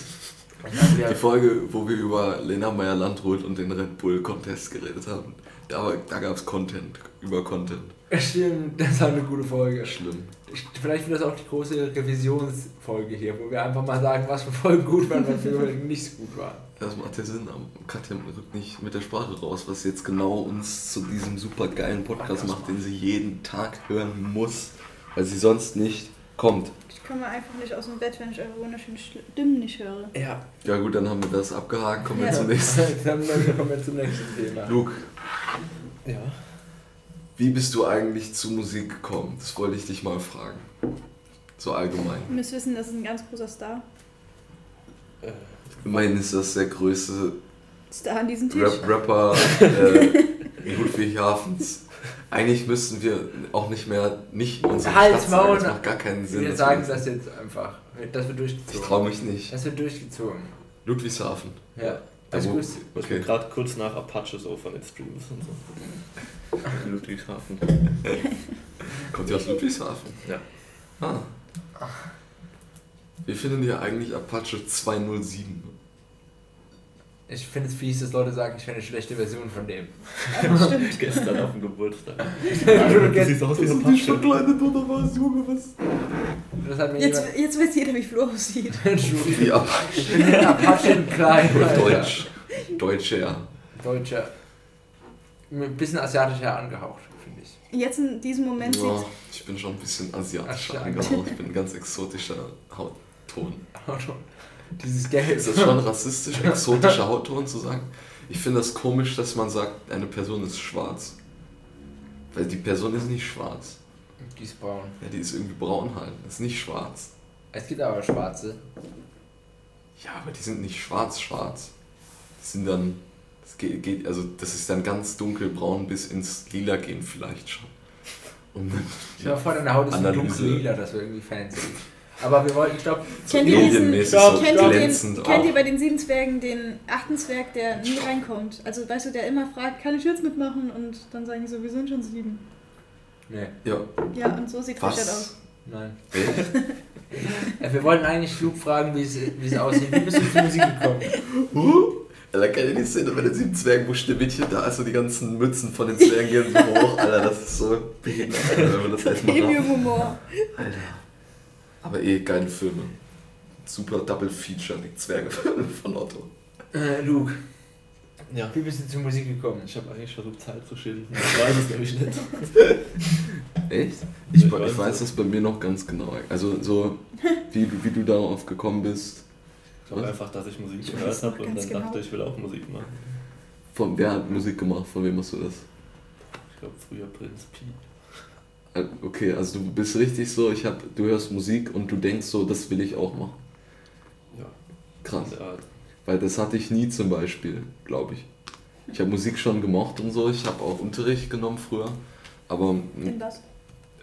die Folge, wo wir über Lena Meyer-Landrut und den Red Bull Contest geredet haben, da, da gab es Content, über Content. stimmt, das war eine gute Folge. Schlimm. Ich- Vielleicht wird das auch die große Revisionsfolge hier, wo wir einfach mal sagen, was für Folgen gut waren, was für Folgen nicht so gut waren. Das macht ja Sinn, aber Katja rückt nicht mit der Sprache raus, was jetzt genau uns zu diesem super geilen Podcast macht, den sie jeden Tag hören muss, weil sie sonst nicht kommt. Ich komme einfach nicht aus dem Bett, wenn ich eure wunderschönen Stimmen nicht höre. Ja. Ja gut, dann haben wir das abgehakt, kommen wir Ja. zum nächsten. Dann kommen wir zum nächsten Thema. Luke, Ja. wie bist du eigentlich zu Musik gekommen? Das wollte ich dich mal fragen. So allgemein. Ihr müsst wissen, das ist ein ganz großer Star. Äh, Immerhin ist das der größte Star an diesem Tisch. Rap Rapper äh, Ludwig Hafens. Eigentlich müssten wir auch nicht mehr nicht unsere Halt, Stadt sagen. Maul. Das macht gar keinen Sinn. Wir sagen wir das jetzt einfach. Das wird Ich durchgezogen. traue mich nicht. Das wird durchgezogen. Ludwigshafen. Ja. Alles wo- gut. Ich Okay. bin gerade kurz nach Apache so von den Streams und so. Ludwigshafen. Kommt ihr aus Ludwigshafen? Ja. Ah. Wie finden ihr eigentlich Apache 207? Ich finde es fies, dass Leute sagen, ich wäre eine schlechte Version von dem. Ja, stimmt. Gestern auf dem Geburtstag. du du siehst aus wie Apache. verkleidet oder was, Junge? Was? Das hat mir Jetzt, jemand... jetzt weiß jeder, wie Flo aussieht. Entschuldigung. Wie Apache. Ich bin ein Apache in klein. Deutsch. Deutscher. Deutscher. Ein bisschen asiatischer angehaucht, finde ich. Jetzt in diesem Moment Ja, sieht ich bin schon ein bisschen asiatischer angehaucht. Ich bin ein ganz exotischer Hautton. Auto. Dieses Gelb. Ist das schon rassistisch, exotischer Hautton zu sagen? Ich finde das komisch, dass man sagt, eine Person ist schwarz. Weil die Person ist nicht schwarz. Die ist braun. Ja, die ist irgendwie braun halt. Ist nicht schwarz. Es gibt aber schwarze. Ja, aber die sind nicht schwarz-schwarz. Die sind dann. Das geht, geht, also das ist dann ganz dunkelbraun bis ins Lila gehen vielleicht schon. Und dann, Ich war vor, deine Haut ist dunkles Lila, das wäre irgendwie fancy. Aber wir wollten, ich glaube, Kennt ihr diesen, Stopp, kennt, ihr den, kennt ihr bei den sieben Zwergen den achten Zwerg, der nie reinkommt? Also weißt du, der immer fragt, kann ich jetzt mitmachen? Und dann sagen die so, wir sind schon sieben. nee, Ja, Ja, und so sieht Richard was? aus. nein. Ja, wir wollten eigentlich Flug fragen, wie es, wie es aussieht. Wie bist du zur Musik gekommen? Alter, kennt ihr die Szene bei den sieben Zwergen, wo Schneewittchen da ist, so die ganzen Mützen von den Zwergen gehen so hoch? Alter, das ist so behindert, Alter, wenn man das erstmal. Premium-Humor. Alter. Aber eh, geile Filme. Super Double Feature, die Zwergefilme von Otto. Äh, Luke, Ja. wie bist du zur Musik gekommen? Ich habe eigentlich versucht, Zeit zu schinden. Ich weiß es nämlich nicht. Echt? Ich, Ich ich weiß weiß es. das bei mir noch ganz genau. Also so, wie, wie du darauf gekommen bist. Ich glaube einfach, dass ich Musik Ich gehört weiß habe und dann genau. dachte ich, will auch Musik machen. Von, wer hat Musik gemacht? Von wem hast du das? Ich glaube früher Prinz Pi. Äh, Okay, also du bist richtig so, ich hab, du hörst Musik und du denkst so, das will ich auch machen. Ja, Krass. Weil das hatte ich nie zum Beispiel, glaube ich. Ich habe Musik schon gemocht und so, ich habe auch Unterricht genommen früher, aber In das.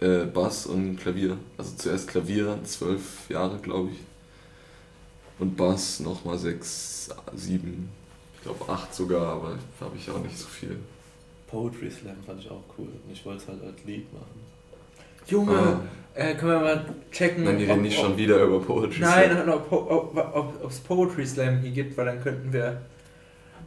äh, Bass und Klavier. Also zuerst Klavier, zwölf Jahre, glaube ich. Und Bass nochmal sechs, sieben, ich glaube acht sogar, aber habe ich auch nicht so viel. Poetry Slam fand ich auch cool. Und ich wollte es halt als Lied machen. Junge, äh, können wir mal checken, Nein, die ob- reden nicht ob- schon wieder über Poetry. Nein, Slam. ob, ob, ob, ob es Poetry Slam hier gibt, weil dann könnten wir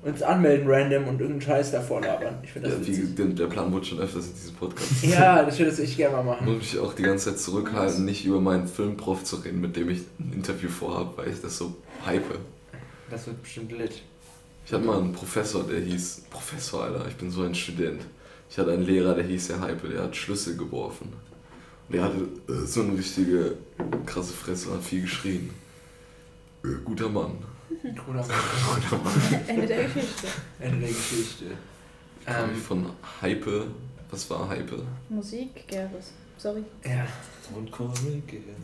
uns anmelden random und irgendeinen Scheiß davor labern. Ich finde Ja, das wie, witzig. der, der Plan wurde schon öfters in diesem Podcast. Ja, das würde ich gerne mal Ich machen. muss mich auch die ganze Zeit zurückhalten, nicht über meinen Filmprof zu reden, mit dem ich ein Interview vorhabe, weil ich das so hype. Das wird bestimmt lit. Ich hatte mal einen Professor, der hieß, Professor, Alter, ich bin so ein Student. Ich hatte einen Lehrer, der hieß Herr Heipe, der hat Schlüssel geworfen. Der hatte äh, so eine richtige krasse Fresse und hat viel geschrien. Äh, guter Mann. Guter Mann. Guter Mann. Ende der Geschichte. Ende der Geschichte. Kam Ähm, ich von Hype Was war Hype? Musik, Geres. Sorry. Ja. Und Korrigieren.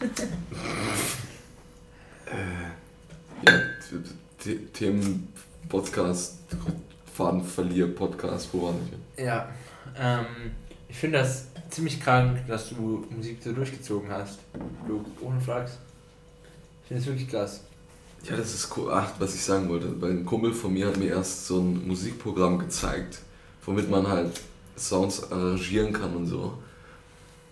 Ja, T- Themen, Podcast, Fadenverlier, Podcast, wo waren wir? Ja. Ähm, ich finde das ziemlich krank, dass du Musik so durchgezogen hast. Du, ohne Flachs. Ich finde es wirklich krass. Ja, das ist cool. Ach, was ich sagen wollte. Weil ein Kumpel von mir hat mir erst so ein Musikprogramm gezeigt, womit man halt Sounds arrangieren kann und so.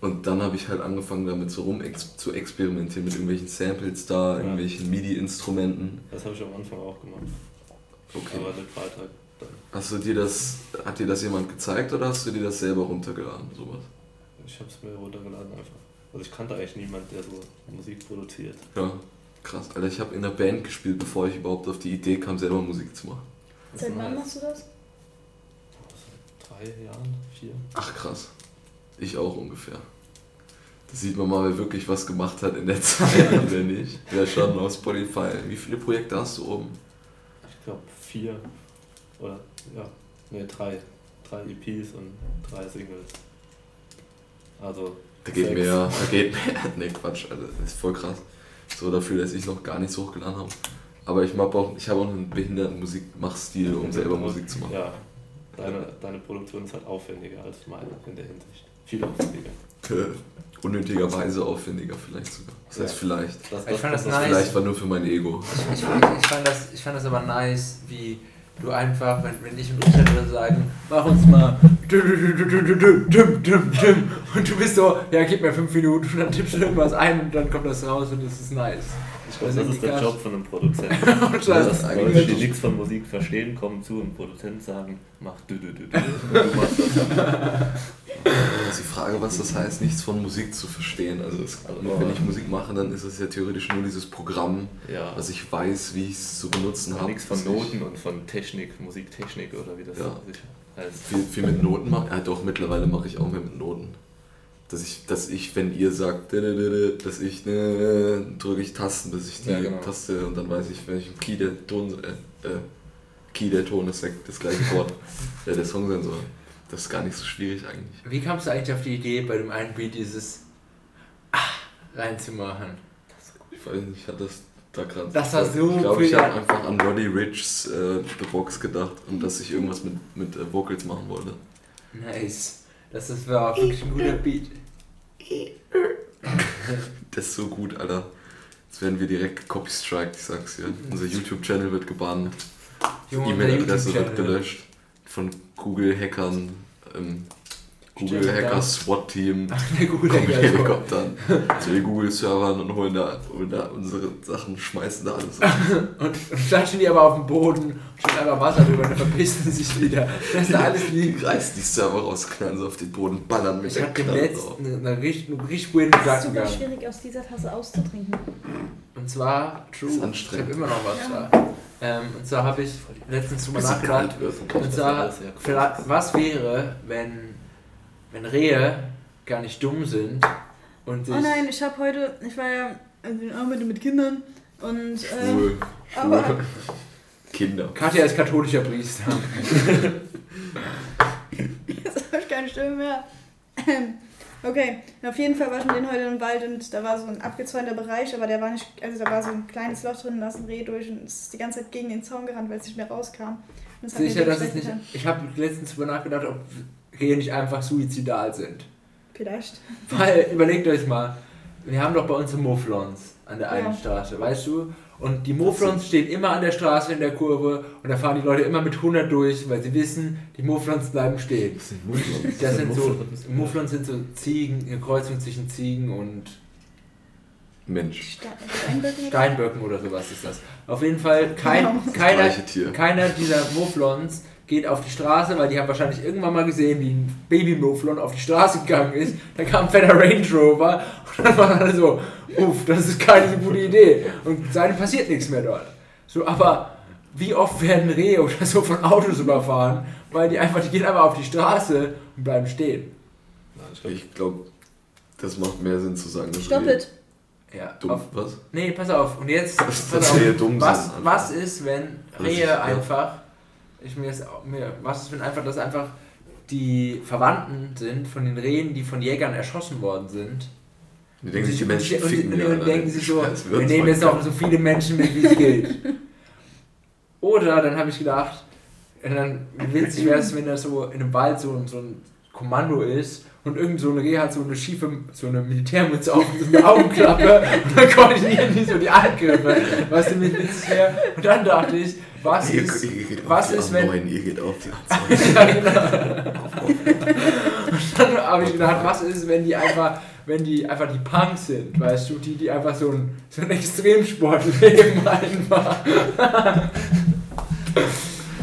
Und dann habe ich halt angefangen damit so rum ex zu experimentieren mit irgendwelchen Samples da, Ja. irgendwelchen MIDI-Instrumenten. Das habe ich am Anfang auch gemacht. Okay. Aber den Freitag dann. Hast du dir das, hat dir das jemand gezeigt oder hast du dir das selber runtergeladen, sowas? Ich habe es mir runtergeladen einfach. Also ich kannte eigentlich niemand, der so Musik produziert. Ja, krass. Alter, ich habe in der Band gespielt, bevor ich überhaupt auf die Idee kam, selber Musik zu machen. Seit wann nice. machst du das? Seit drei Jahren, vier. Ach krass. Ich auch ungefähr. Da sieht man mal, wer wirklich was gemacht hat in der Zeit und wer nicht. Ja, schon auf Spotify. Wie viele Projekte hast du oben? Ich glaube vier oder ja, ne drei. Drei EPs und drei Singles. Also Da geht mehr, da geht mehr. Ne, Quatsch, Alter. Das ist voll krass. So dafür, dass ich noch gar nichts hochgeladen habe. Aber ich habe auch, ich hab auch einen behinderten Musikmachstil, um selber Musik zu machen. Ja, deine, deine Produktion ist halt aufwendiger als meine in der Hinsicht. Viel aufwendiger. Unnötigerweise aufwendiger vielleicht sogar. Das heißt Ja. vielleicht. Das, Ich fand das kommt nice. Vielleicht war nur für mein Ego. Ich, ich, ich, fand das, ich fand das aber nice, wie du einfach, wenn, wenn ich und Richard sagen, mach uns mal und du bist so, ja, gib mir fünf Minuten und dann tippst du irgendwas ein und dann kommt das raus und das ist nice. Ich glaube, das ist der. Job von einem Produzenten. Und Das Leute, die nichts von Musik verstehen, kommen zu einem Produzent sagen, mach du du du du. Das. Ist die Frage, was das heißt, nichts von Musik zu verstehen. Also es, wenn ich Musik mache, dann ist es ja theoretisch nur dieses Programm, Ja. dass ich weiß, wie ich es zu benutzen habe. nichts von Noten und von Technik, Musiktechnik oder wie das Ja. heißt. Viel, viel mit Noten mache. Ja, doch, mittlerweile mache ich auch mehr mit Noten. Dass ich, dass ich, wenn ihr sagt, dass ich, ne, drücke ich Tasten, bis ich die Ja, genau. Taste und dann weiß ich, welchem Key der Ton, äh, äh, Key der Ton ist, das gleiche Wort, äh, der Song sein soll. Das ist gar nicht so schwierig eigentlich. Wie kamst du eigentlich auf die Idee, bei dem einen Beat dieses Ah reinzumachen? Ich weiß nicht, ich hatte das da gerade. Das war so Ich glaube, ich habe einfach an Roddy Rich's äh, The Box gedacht und dass ich irgendwas mit, mit äh, Vocals machen wollte. Nice. Das, das war wirklich ein guter Beat. Das ist so gut, Alter. Jetzt werden wir direkt copy-striked, ich sag's dir. Unser YouTube-Channel wird gebannt. E-Mail-Adresse wird gelöscht. Von Google-Hackern, ähm, Stimmt, Google-Hacker, ja. SWAT-Team. Der gute Kommen mit Hacker. Helikoptern zu den Google-Servern und holen da, holen da unsere Sachen, schmeißen da alles rein. Und, klatschen die aber auf den Boden, stehen einfach Wasser drüber und dann verpissen sich wieder. Das ist da alles Die liegen. reißen die Server raus, knallen sie auf den Boden, ballern mit Ich hab dem letzten einen richtig, einen richtig weirden Das ist Gedanken super gehabt. schwierig aus dieser Tasse auszutrinken. Und zwar, true, Ist ich anstrengend. hab immer noch was Ja. da. Ähm, und zwar habe ich letztens drüber es nachgedacht. Und zwar, vielleicht- was wäre, wenn, wenn Rehe gar nicht dumm sind und sich. Oh nein, ich habe heute, ich war ja, ich arbeite mit Kindern und ähm, Schwul. aber Schwul. Kinder. Katja ist katholischer Priester. jetzt habe ich keine Stimme mehr. Okay, auf jeden Fall war ich mit denen heute im Wald und da war so ein abgezäunter Bereich, aber der war nicht, also da war so ein kleines Loch drin, da ist ein Reh durch und es ist die ganze Zeit gegen den Zaun gerannt, weil es nicht mehr rauskam. Das Sicher, dass es nicht. getan. Ich habe letztens drüber nachgedacht, ob Rehe nicht einfach suizidal sind. Vielleicht. Weil, überlegt euch mal, wir haben doch bei uns Mufflons an der einen Ja. Straße, weißt du? Und die Mufflons stehen immer an der Straße in der Kurve und da fahren die Leute immer mit 100 durch, weil sie wissen, die Mufflons bleiben stehen. Das sind so, Mufflons sind so Ziegen, eine Kreuzung zwischen Ziegen und Mensch. Ste- Steinböcken oder? Steinböcken oder sowas ist das. Auf jeden Fall, kein, Genau. Das keiner, keiner dieser Mufflons geht auf die Straße, weil die haben wahrscheinlich irgendwann mal gesehen, wie ein Baby-Mufflon auf die Straße gegangen ist. Dann kam ein fetter Range Rover und dann waren alle so, uff, das ist keine so gute Idee. Und seitdem passiert nichts mehr dort. So, aber wie oft werden Rehe oder so von Autos überfahren, weil die einfach, die gehen einfach auf die Straße und bleiben stehen. Ich glaube, das macht mehr Sinn zu sagen, dass Stop it. Ja, dumm. auf, Was? nee, pass auf. Und jetzt, pass auf. Was, was ist, wenn Rehe ja. einfach, ich mir, jetzt, mir was ist, wenn einfach das einfach die Verwandten sind von den Rehen, die von Jägern erschossen worden sind. Die denken sich, die Menschen und, ficken und, wir und alle. denken sich so, wir nehmen jetzt auch so viele Menschen mit, wie es geht. Oder dann habe ich gedacht, und dann wie witzig wäre es, wenn da so in einem Wald so, ein- so ein Kommando ist und irgend so ein Reh hat so eine schiefe, so eine Militärmütze auf und so eine Augenklappe und dann koordinieren die so die Angriffe. Weißt du, wie witzig wäre? Und dann dachte ich, was Ihr, ist, ihr geht was auf ist, wenn- A9, ihr geht auf die A20. ja, genau. Dann habe ich gedacht, was ist, wenn die einfach, wenn die einfach die Punks sind, weißt du, die, die einfach so ein, so ein Extremsport leben einfach.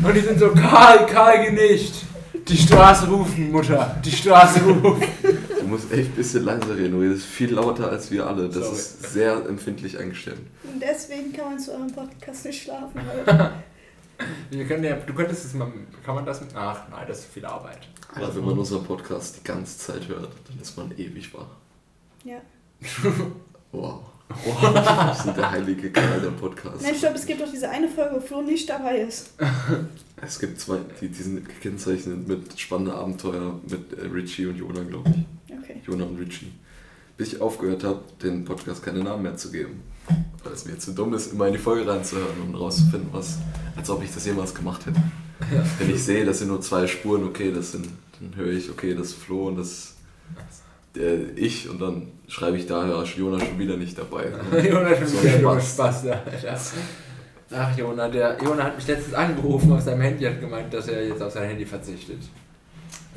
Und die sind so, Karl, Karl genischt. Die Straße rufen, Mutter, die Straße ruft. Du musst echt ein bisschen leiser reden, du redest viel lauter als wir alle. Das Sorry. ist sehr empfindlich eingestellt. Und deswegen kann man zu eurem Podcast nicht schlafen. Wir können ja, du könntest es mal, kann man das mit, ach nein, das ist viel Arbeit. Aber wenn man unseren Podcast die ganze Zeit hört, dann ist man ewig wach. Ja. Wow. Wir sind der heilige Kerl der Podcast. Nein, stopp, es gibt doch diese eine Folge, wo Flo nicht dabei ist. Es gibt zwei, die, die sind gekennzeichnet mit spannenden Abenteuer mit äh, Richie und Jona, glaube ich. Okay. Jona und Richie. Bis ich aufgehört habe, den Podcast keine Namen mehr zu geben. Weil es mir zu dumm ist, immer in die Folge reinzuhören und rauszufinden, was, als ob ich das jemals gemacht hätte. Ja. Wenn ich sehe, das sind nur zwei Spuren, okay, das sind, dann höre ich, okay, das ist Flo und das der ich und dann schreibe ich da, ja, Jona schon wieder nicht dabei. Jona schon So wieder Spaß. Spaß da. Alter. Ach, Jona, der Jona hat mich letztens angerufen auf seinem Handy, hat gemeint, dass er jetzt auf sein Handy verzichtet.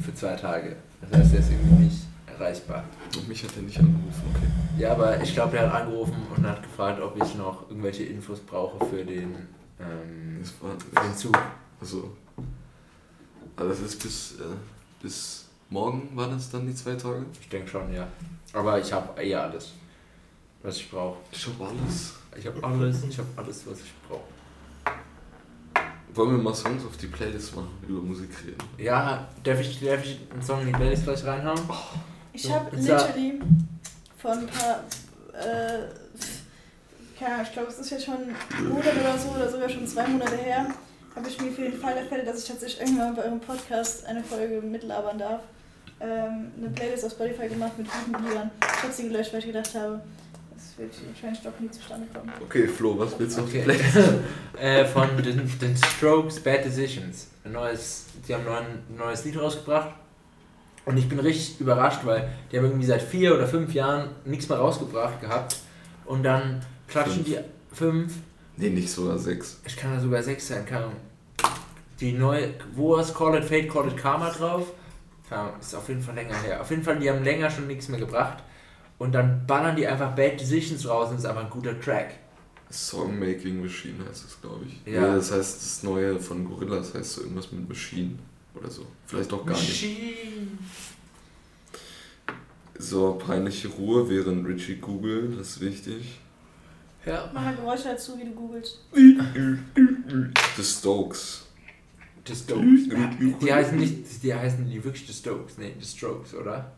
Für zwei Tage. Das heißt, er ist irgendwie nicht erreichbar. Und mich hat er nicht angerufen, okay. Ja, aber ich glaube, er hat angerufen und hat gefragt, ob ich noch irgendwelche Infos brauche für den, ähm, war, für den Zug. also, also das ist bis, äh, bis morgen waren das dann die zwei Tage? Ich denke schon, ja. Aber ich habe eh alles, was ich brauche. Ich habe alles. Ich habe alles, ich habe alles, was ich brauche. Wollen wir mal Songs auf die Playlist machen, über Musik reden? Ja, darf ich, darf ich einen Song in die Playlist gleich reinhauen? Ich So, habe literally vor ein paar, äh, keine Ahnung, ich glaube, es ist jetzt schon ein Monat oder so, oder sogar schon zwei Monate her, habe ich mir für den Fall der Fälle, dass ich tatsächlich irgendwann bei eurem Podcast eine Folge mitlabern darf, ähm, eine Playlist auf Spotify gemacht mit guten Liedern. Ich habe sie gelöscht, weil ich gedacht habe, das wird wahrscheinlich doch nie zustande kommen. Okay, Flo, was willst du auf die Okay. Playlist? äh, von den, den Strokes Bad Decisions. Ein neues, die haben ein neues Lied rausgebracht. Und ich bin richtig überrascht, weil die haben irgendwie seit vier oder fünf Jahren nichts mehr rausgebracht gehabt. Und dann klatschen Fünf. die fünf, Nee, nicht sogar sechs. ich kann da sogar sechs sein, keine Ahnung. Die neue, wo ist Call It Fate, Call It Karma drauf? Ahnung, ist auf jeden Fall länger her. Auf jeden Fall, die haben länger schon nichts mehr gebracht. Und dann ballern die einfach Bad Decisions raus und ist einfach ein guter Track. Songmaking Machine heißt es, glaube ich. Ja. das heißt, das neue von Gorillaz heißt so irgendwas mit Machine oder so. Vielleicht auch gar nicht. Machine. So, peinliche Ruhe, während Richie googelt, das ist wichtig. Ja. Mach mal Geräusche dazu, wie du googelst. The Stokes. The Stokes. Die heißen nicht, die heißen die wirklich The Stokes, nee, The Strokes, oder?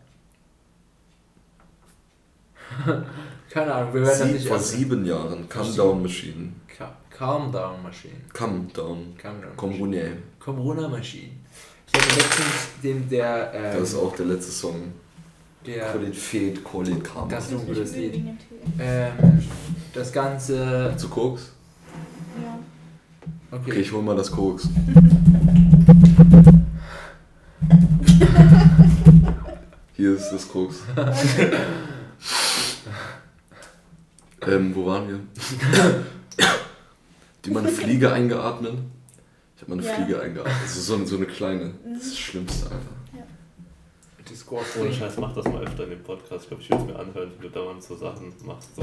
Keine Ahnung, wir werden das Sie, nicht vor erst- sieben Jahren, Calm Down Machine. Ca- Calm Down Machine. Calm Down. Calm Down. Komm runter. Corona Machine. Ich hatte letztens den, der, ähm, Das ist auch der letzte Song. der, Call it Fate, Call it Karma. Das- ist ein gutes Lied. Ähm, das Ganze, Zu Koks? Ja. okay, Okay, ich hol mal das Koks. Hier ist das Koks. ähm, wo waren wir? Die mal eine Fliege eingeatmet. Ich habe mal eine Ja. Fliege eingeatmet. Also so, eine- so eine kleine. Das ist das Schlimmste, Alter. Discord Ohne Scheiß, mach das mal öfter in dem Podcast. Ich glaube, ich würde es mir anhören, wie du dauernd so Sachen machst. So.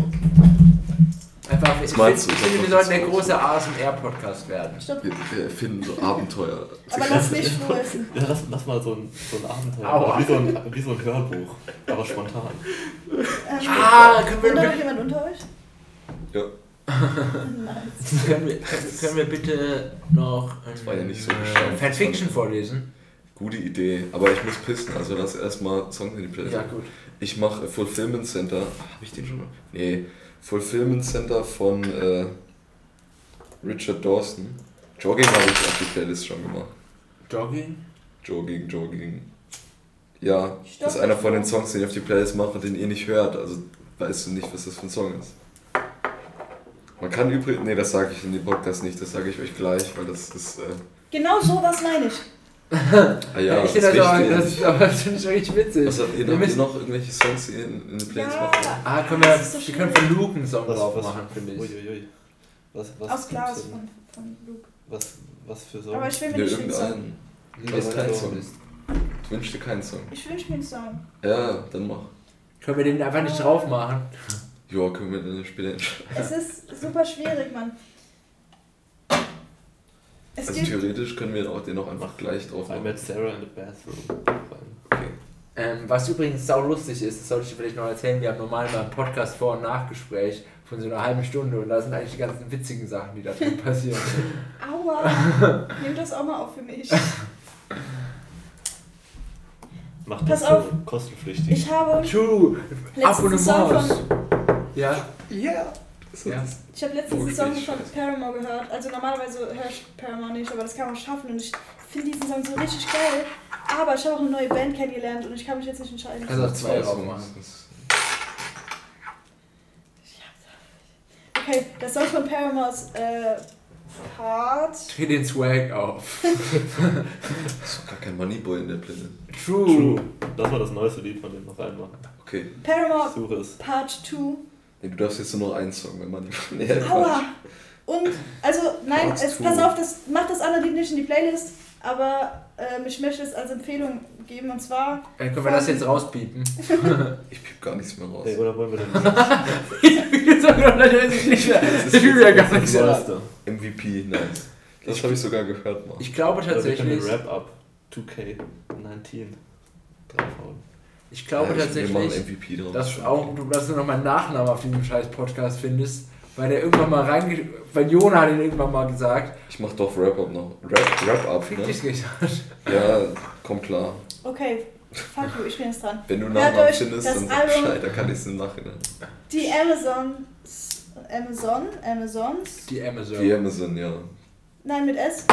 Einfach, ich Was finde, meinst du? ich finde, wir sollten der große ASMR-Podcast werden. Stopp. Wir, wir erfinden so Abenteuer. Aber lass mich Flo essen. Ja, lass, lass mal so ein, so ein Abenteuer. Aua. Wie so ein, wie so ein Hörbuch, aber spontan. Ähm, Ah, können wir, Wohnt da noch jemand unter euch? Ja. Nice. können, wir, können, können wir bitte noch Das war ja nicht so äh. Fanfiction vorlesen? Gute Idee. Aber ich muss pissen, also lass erstmal Songs in die Playlist. Ja, gut. Ich mache Fulfillment Center. Habe ich den schon mal? Nee. Fulfillment Center von äh, Richard Dawson. Jogging habe ich auf die Playlist schon gemacht. Jogging? Jogging, Jogging. Ja, Stopp, das ist einer von den. Songs, den ich auf die Playlist mache, den ihr nicht hört. Also weißt du nicht, was das für ein Song ist. Man kann übrigens. Nee, das sage ich in dem Podcast nicht, das sage ich euch gleich, weil das ist. Äh, Genau sowas meine ich. Ah ja, ich finde das, das, ist, aber das finde ich richtig witzig. Was habt ihr Wir noch, müssen- noch irgendwelche Songs, die ihr in, in die Playlist Ja. macht? Ah, können wir, so wir können von Luke einen Song Was, drauf was, machen, finde ich. Uiuiui. Was, was, Aus Glas von, von Luke. Was, was für so? Aber ich will Ja, mir nicht den Song. irgendeinen. Nee, kein ist Song. ist. Ich wünsche dir keinen Song. Ich wünsche mir einen Song. Ja, dann mach. Können wir den einfach nicht drauf machen? Ja, können wir dann später entscheiden. Es ist super schwierig, Mann. Es Also gibt. theoretisch können wir auch den auch einfach gleich drauf I machen. met Sarah in the bathroom. Okay. Ähm, was übrigens sau lustig ist, das sollte ich dir vielleicht noch erzählen, wir haben normal mal ein Podcast Vor- und Nachgespräch von so einer halben Stunde und da sind eigentlich die ganzen witzigen Sachen, die da drin passieren. Aua! Nimm das auch mal auf für mich. Macht Pass das auf. so kostenpflichtig. Ich habe True! letztens einen Song Abonnements! von, Ja, Ja. Ja. ich habe letztens einen Song von. Paramore gehört. Also normalerweise höre ich Paramore nicht, aber das kann man schaffen und ich finde diesen Song so richtig geil. Aber ich habe auch eine neue Band kennengelernt und ich kann mich jetzt nicht entscheiden. Also auch zwei drauf machen. Okay, der Song von Paramore ist äh, Hard. Dreh den Swag auf. Das ist doch gar kein Moneyboy in der Playlist. True! True. Das war das neueste Lied von dem noch reinmachen. Okay. Ich Paramore suche es. Part 2. Nee, du darfst jetzt nur noch einen Song, wenn Moneyboy. Nee, Quatsch. Aua! Und, also, nein, es, pass auf, das macht das Lied nicht in die Playlist, aber ähm, ich möchte es als Empfehlung geben und zwar. Äh, können wir das jetzt rauspiepen? Ich piep gar nichts mehr raus. Ey, oder wollen wir denn nicht mehr. Das ist Ich will ja gar nichts mehr. neueste? MVP, nice. Das habe ich sogar gehört mal. Ich glaube tatsächlich. den Wrap-Up 2K19 draufhauen. Ich glaube ja, tatsächlich. Dass auch du, dass du noch meinen Nachnamen auf diesem scheiß Podcast findest, weil der irgendwann mal reinge... Weil Jona hat ihn irgendwann mal gesagt. Ich mach doch Wrap-Up noch. Rap- Wrap-Up, Fick ne? dich gesagt. Ja, komm klar. Okay, fuck you, ich bin jetzt dran. Wenn du Nachnamen findest, dann sag Bescheid, dann kann ich es im Nachhinein. Die Amazon. Amazon? Amazons? Die Amazon. Die Amazon, ja. Nein, mit S?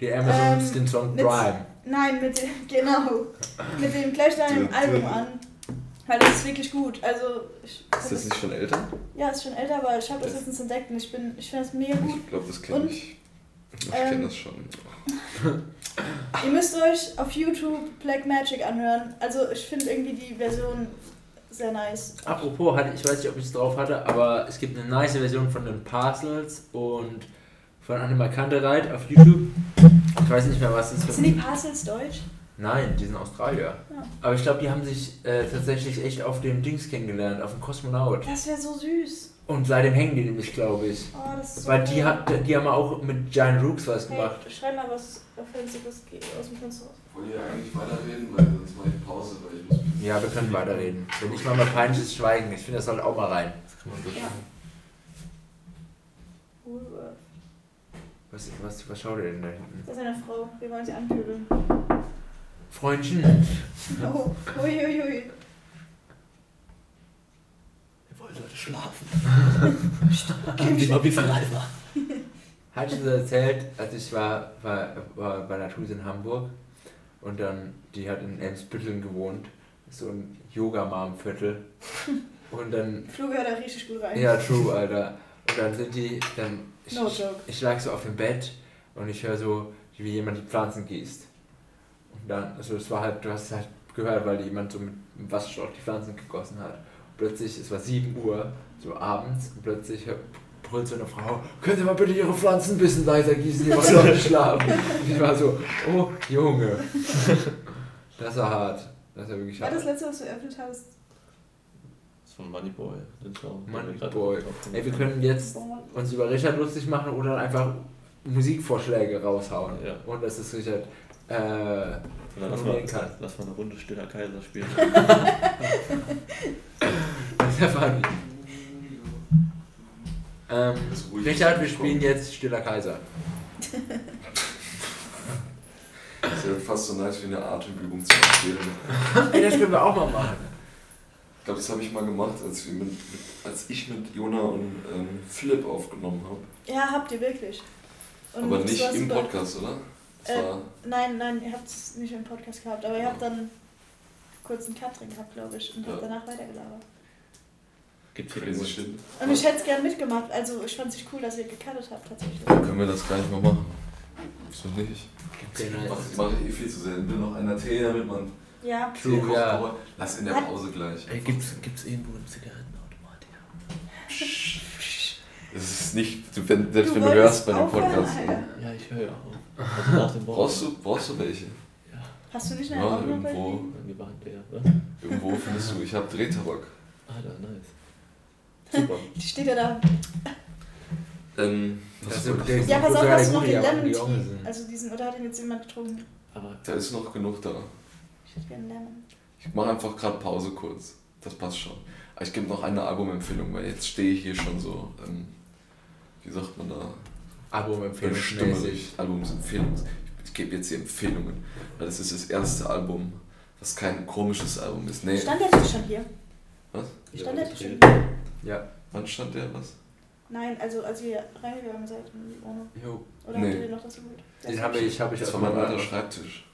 Die Amazons, Ähm, den Song Prime. Nein, mit dem, genau. Mit dem Dü- dü- Album an. Weil das ist wirklich gut. Also, ich, Ist das nicht schon älter? Ja, ist schon älter, aber ich habe das letztens entdeckt und ich, bin, ich finde das mega gut. Ich glaube, das kenne ich. Ich ähm, kenne das schon. Ihr müsst euch auf YouTube Black Magic anhören. Also, ich finde irgendwie die Version sehr nice. Apropos, hatte, ich weiß nicht, ob ich es drauf hatte, aber es gibt eine nice Version von den Parcels und von Animal Kantereit auf YouTube. Ich weiß nicht mehr, was das Sind die Parcels deutsch? Nein, die sind Australier. Ja. Aber ich glaube, die haben sich äh, tatsächlich echt auf dem Dings kennengelernt, auf dem Kosmonaut. Das wäre so süß. Und seitdem hängen die nämlich, glaube ich. Oh, das ist so Weil die, cool. hat, die haben auch mit Giant Rooks was Hey, gemacht. schreib mal was Offensives aus dem Fenster raus. Wollt ihr eigentlich weiterreden? Weil sonst mache ich Pause, weil ich muss. Ja, wir können weiterreden. Wenn ich mal mal peinliches Schweigen, ich finde, das sollte auch mal rein. Ja. Woolworth. Was, was, was schaut ihr denn da hinten? Das ist eine Frau. Wir wollen sie anpöbeln. Freundchen. Oh, uiuiui. Wir wollen Leute schlafen. Kim Mal wie Verleiber. Hatte ich das erzählt, als ich war, war, war bei einer Tuse in Hamburg und dann, die hat in Emsbütteln gewohnt, so ein Yoga-Mom-Viertel. Und dann, Flug hört da richtig gut rein. ja, true, Alter. Und dann sind die, dann, ich, No joke. ich lag so auf dem Bett und ich höre so, wie jemand die Pflanzen gießt. Und dann, also es war halt, du hast es halt gehört, weil jemand so mit einem Wasserstoff die Pflanzen gegossen hat. Und plötzlich, es war 7 Uhr, so abends, und plötzlich brüllt so eine Frau, können Sie mal bitte Ihre Pflanzen ein bisschen leiser gießen, die wollen noch nicht schlafen. Und ich war so, oh Junge. Das war hart. Das war wirklich War hart. das letzte, was du eröffnet hast? Von Moneyboy, den Song. Moneyboy. Ey, wir können jetzt uns über Richard lustig machen oder einfach Musikvorschläge raushauen. Ja. Und das ist Richard. Äh, lass mal, kann. lass mal eine Runde Stiller Kaiser spielen. das ist ja funny. Ähm. Richard, wir spielen jetzt Stiller Kaiser. Das ist ja fast so nice wie eine Atemübung zum Spielen. Ey, das können wir auch mal machen. Glaube, das habe ich mal gemacht, als, wir mit, als ich mit Jona und ähm, Philipp aufgenommen habe. Ja, habt ihr wirklich. Und Aber nicht im super. Podcast, oder? Zwar, Nein, nein, ihr habt es nicht im Podcast gehabt, aber ihr habt dann kurz einen Cut drin gehabt, glaube ich, und habt Ja. danach weitergelabert. Gibt's hier irgendwo- shit. Und ich hätte es gern mitgemacht, also ich fand es cool, dass ihr gecuttet habt tatsächlich. Können wir das gleich mal machen? Wieso nicht? Den Mach, als- mach ich eh viel zu selten. Will noch einer Tee, damit man Ja, kocht. ja. aber Lass in der Hat- Pause gleich. Ey, gibt's, gibt's irgendwo einen Zigarettenautomat? Es ist nicht, du, wenn, selbst Du wenn du hörst bei dem Podcast. Ne? Ja, ich höre ja auch. Also nach dem Brauchst du, brauchst du welche? Ja, hast du nicht eine Ja, irgendwo. der. Was? Irgendwo findest du, ich habe Drehtabak. Alter, nice. Super. Die steht ja da. Ähm, was Also, der Ja, pass auf, hast du der noch den ja, Lemon die Tea? Also diesen, oder hat den jetzt jemand getrunken? Aber da ist noch genug da. Ich hätte gerne Lemon. Ich mache einfach gerade Pause kurz. Das passt schon. Aber ich gebe noch eine Albumempfehlung, weil jetzt stehe ich hier schon so, ähm, wie sagt man da, Album-empfehlungsmäßig. bestimmerisch. Albumsempfehlungen. Ich gebe jetzt hier Empfehlungen, weil das ist das erste Album, was kein komisches Album ist. Nee, Stand der Tisch schon hier? was? Stand der Tisch schon Ja. hier? Ja. Wann stand der was? Nein, also als ihr reingegangen seid in die Wohnung. Jo. Oder Nee. habt ihr den noch dazu geholt? Der Den habe ich, hab ich Das war mein alter. Schreibtisch.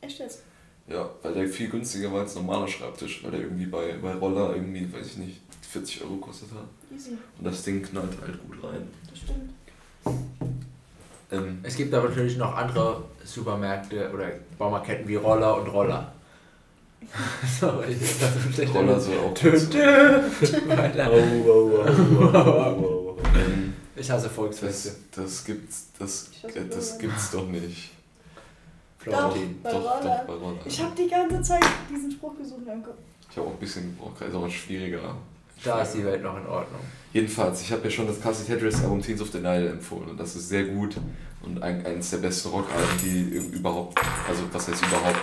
Echt jetzt? Ja, weil der viel günstiger war als ein normaler Schreibtisch, weil der irgendwie bei, bei Roller irgendwie, weiß ich nicht, 40 Euro kostet hat. Easy, Und das Ding knallt halt gut rein. das stimmt. Ähm, Es gibt aber natürlich noch andere Supermärkte oder Baumarktketten wie Roller und Roller. Sorry, das war so schlecht. Roller soll auch Tö, tö. Oh, Ich hasse Volksfeste. das, das gibt's, das, Ich äh, das gibt's doch nicht. Florentin. Bei doch, Roller. doch, bei Roller. Ich habe die ganze Zeit diesen Spruch gesucht in meinem Kopf. Ich habe auch ein bisschen gebraucht, ist aber schwieriger. Da ist die Welt noch in Ordnung. Jedenfalls, ich habe ja schon das Cassie Tetris Album Teens of the Nile empfohlen und das ist sehr gut und ein, eines der besten Rockalben, die überhaupt, also was heißt überhaupt,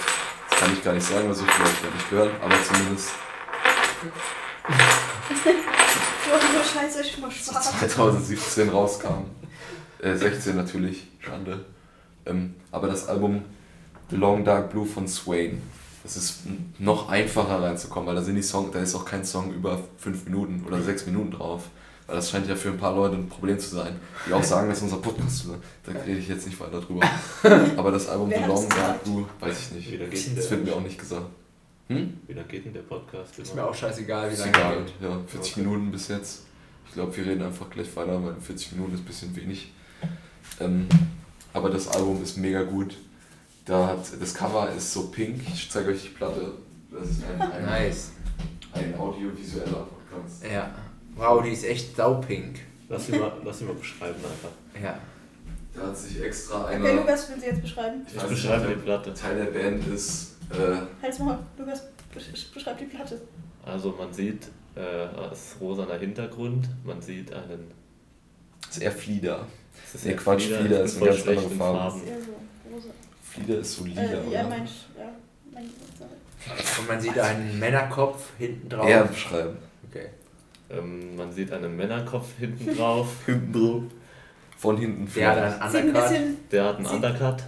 das kann ich gar nicht sagen, weil so viel habe ich gar nicht gehört, aber zumindest so scheiße, ich mal schwarz. 2017 rauskam. Äh, 16 natürlich, Schande. Ähm, aber das Album The Long Dark Blue von Swain, das ist noch einfacher reinzukommen, weil da sind die Song, da ist auch kein Song über 5 Minuten oder 6 Minuten drauf. Weil das scheint ja für ein paar Leute ein Problem zu sein, die auch sagen, dass unser Podcast, da rede ich jetzt nicht weiter drüber. Aber das Album The Long Dark? Blue, weiß ich nicht. Wieder geht Das wird mir auch nicht gesagt. Hm? wieder geht denn der Podcast? Ist mir auch scheißegal, wie lange egal, geht. ja, 40 Okay. Minuten bis jetzt. Ich glaube, wir reden einfach gleich weiter, weil 40 Minuten ist ein bisschen wenig. Ähm, aber das Album ist mega gut. Da hat, das Cover ist so pink. Ich zeige euch die Platte. Das ist ein, ein, Nice. ein audiovisueller Podcast. Ja. Wow, die ist echt saupink. Lass ihn mal, lass ihn mal beschreiben einfach. Ja. Da hat sich extra einer. Okay, Lukas, will sie jetzt beschreiben? Ich weiß beschreibe die Platte. Teil der Band ist. Äh, Halt's mal, Lukas, besch- beschreib die Platte. Also man sieht äh, als rosaner Hintergrund, man sieht einen... ist eher Flieder. Das ist Nee, ja Quatsch, Flieder ist voll eine ganz andere schlecht in Farbe. Ist eher so rosa. Flieder ist so lila, Äh, ja, oder? mein, ja, mein, sorry. Und man sieht einen Männerkopf hinten drauf. Eher beschreiben. Okay. Ähm, man sieht einen Männerkopf hinten drauf. Hinten drauf. Von hinten Der hat einen ein Undercut bisschen, Der hat einen Sieht- Undercut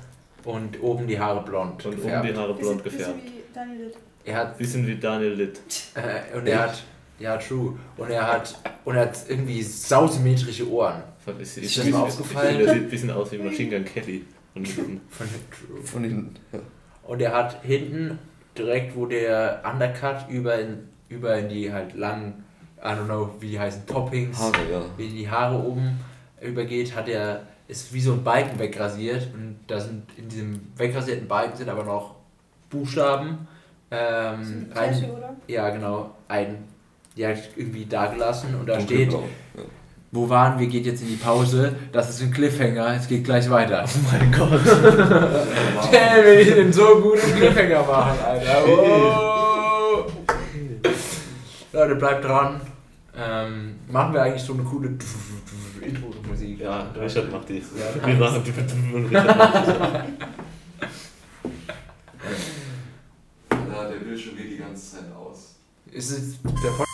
und oben die Haare blond und oben gefärbt. die Haare bisschen, blond bisschen gefärbt. wie Daniel Litt. Er hat Bisschen wie Daniel Litt. äh, und er hat ja true und er hat und er hat irgendwie sausymmetrische Ohren. Ist, Ist das mal aufgefallen? Der sieht ein bisschen aus wie Machine Gun Kelly. Und hinten. Von true. Von hinten. Ja. Und er hat hinten direkt, wo der Undercut über in, über in die halt langen, I don't know, wie die heißen, Toppings, Haare, ja. wie die Haare oben übergeht, hat er, ist wie so ein Balken wegrasiert und da sind in diesem wegrasierten Balken sind aber noch Buchstaben ähm, rein, oder? ja genau, ein, die hat irgendwie da gelassen und da steht, Dunkelblau. Ja. Wo waren wir, geht jetzt in die Pause, das ist ein Cliffhanger, es geht gleich weiter. Oh mein Gott. Damn, will ich den so gut im Cliffhanger machen, Alter. Oh. Leute, bleibt dran. Ähm, machen wir eigentlich so eine coole Intro-Musik? Ja, Richard macht die. Ja, Wir machen die. und Richard macht die. Ja, der Bildschirm geht die ganze Zeit aus. Ist es der Podcast?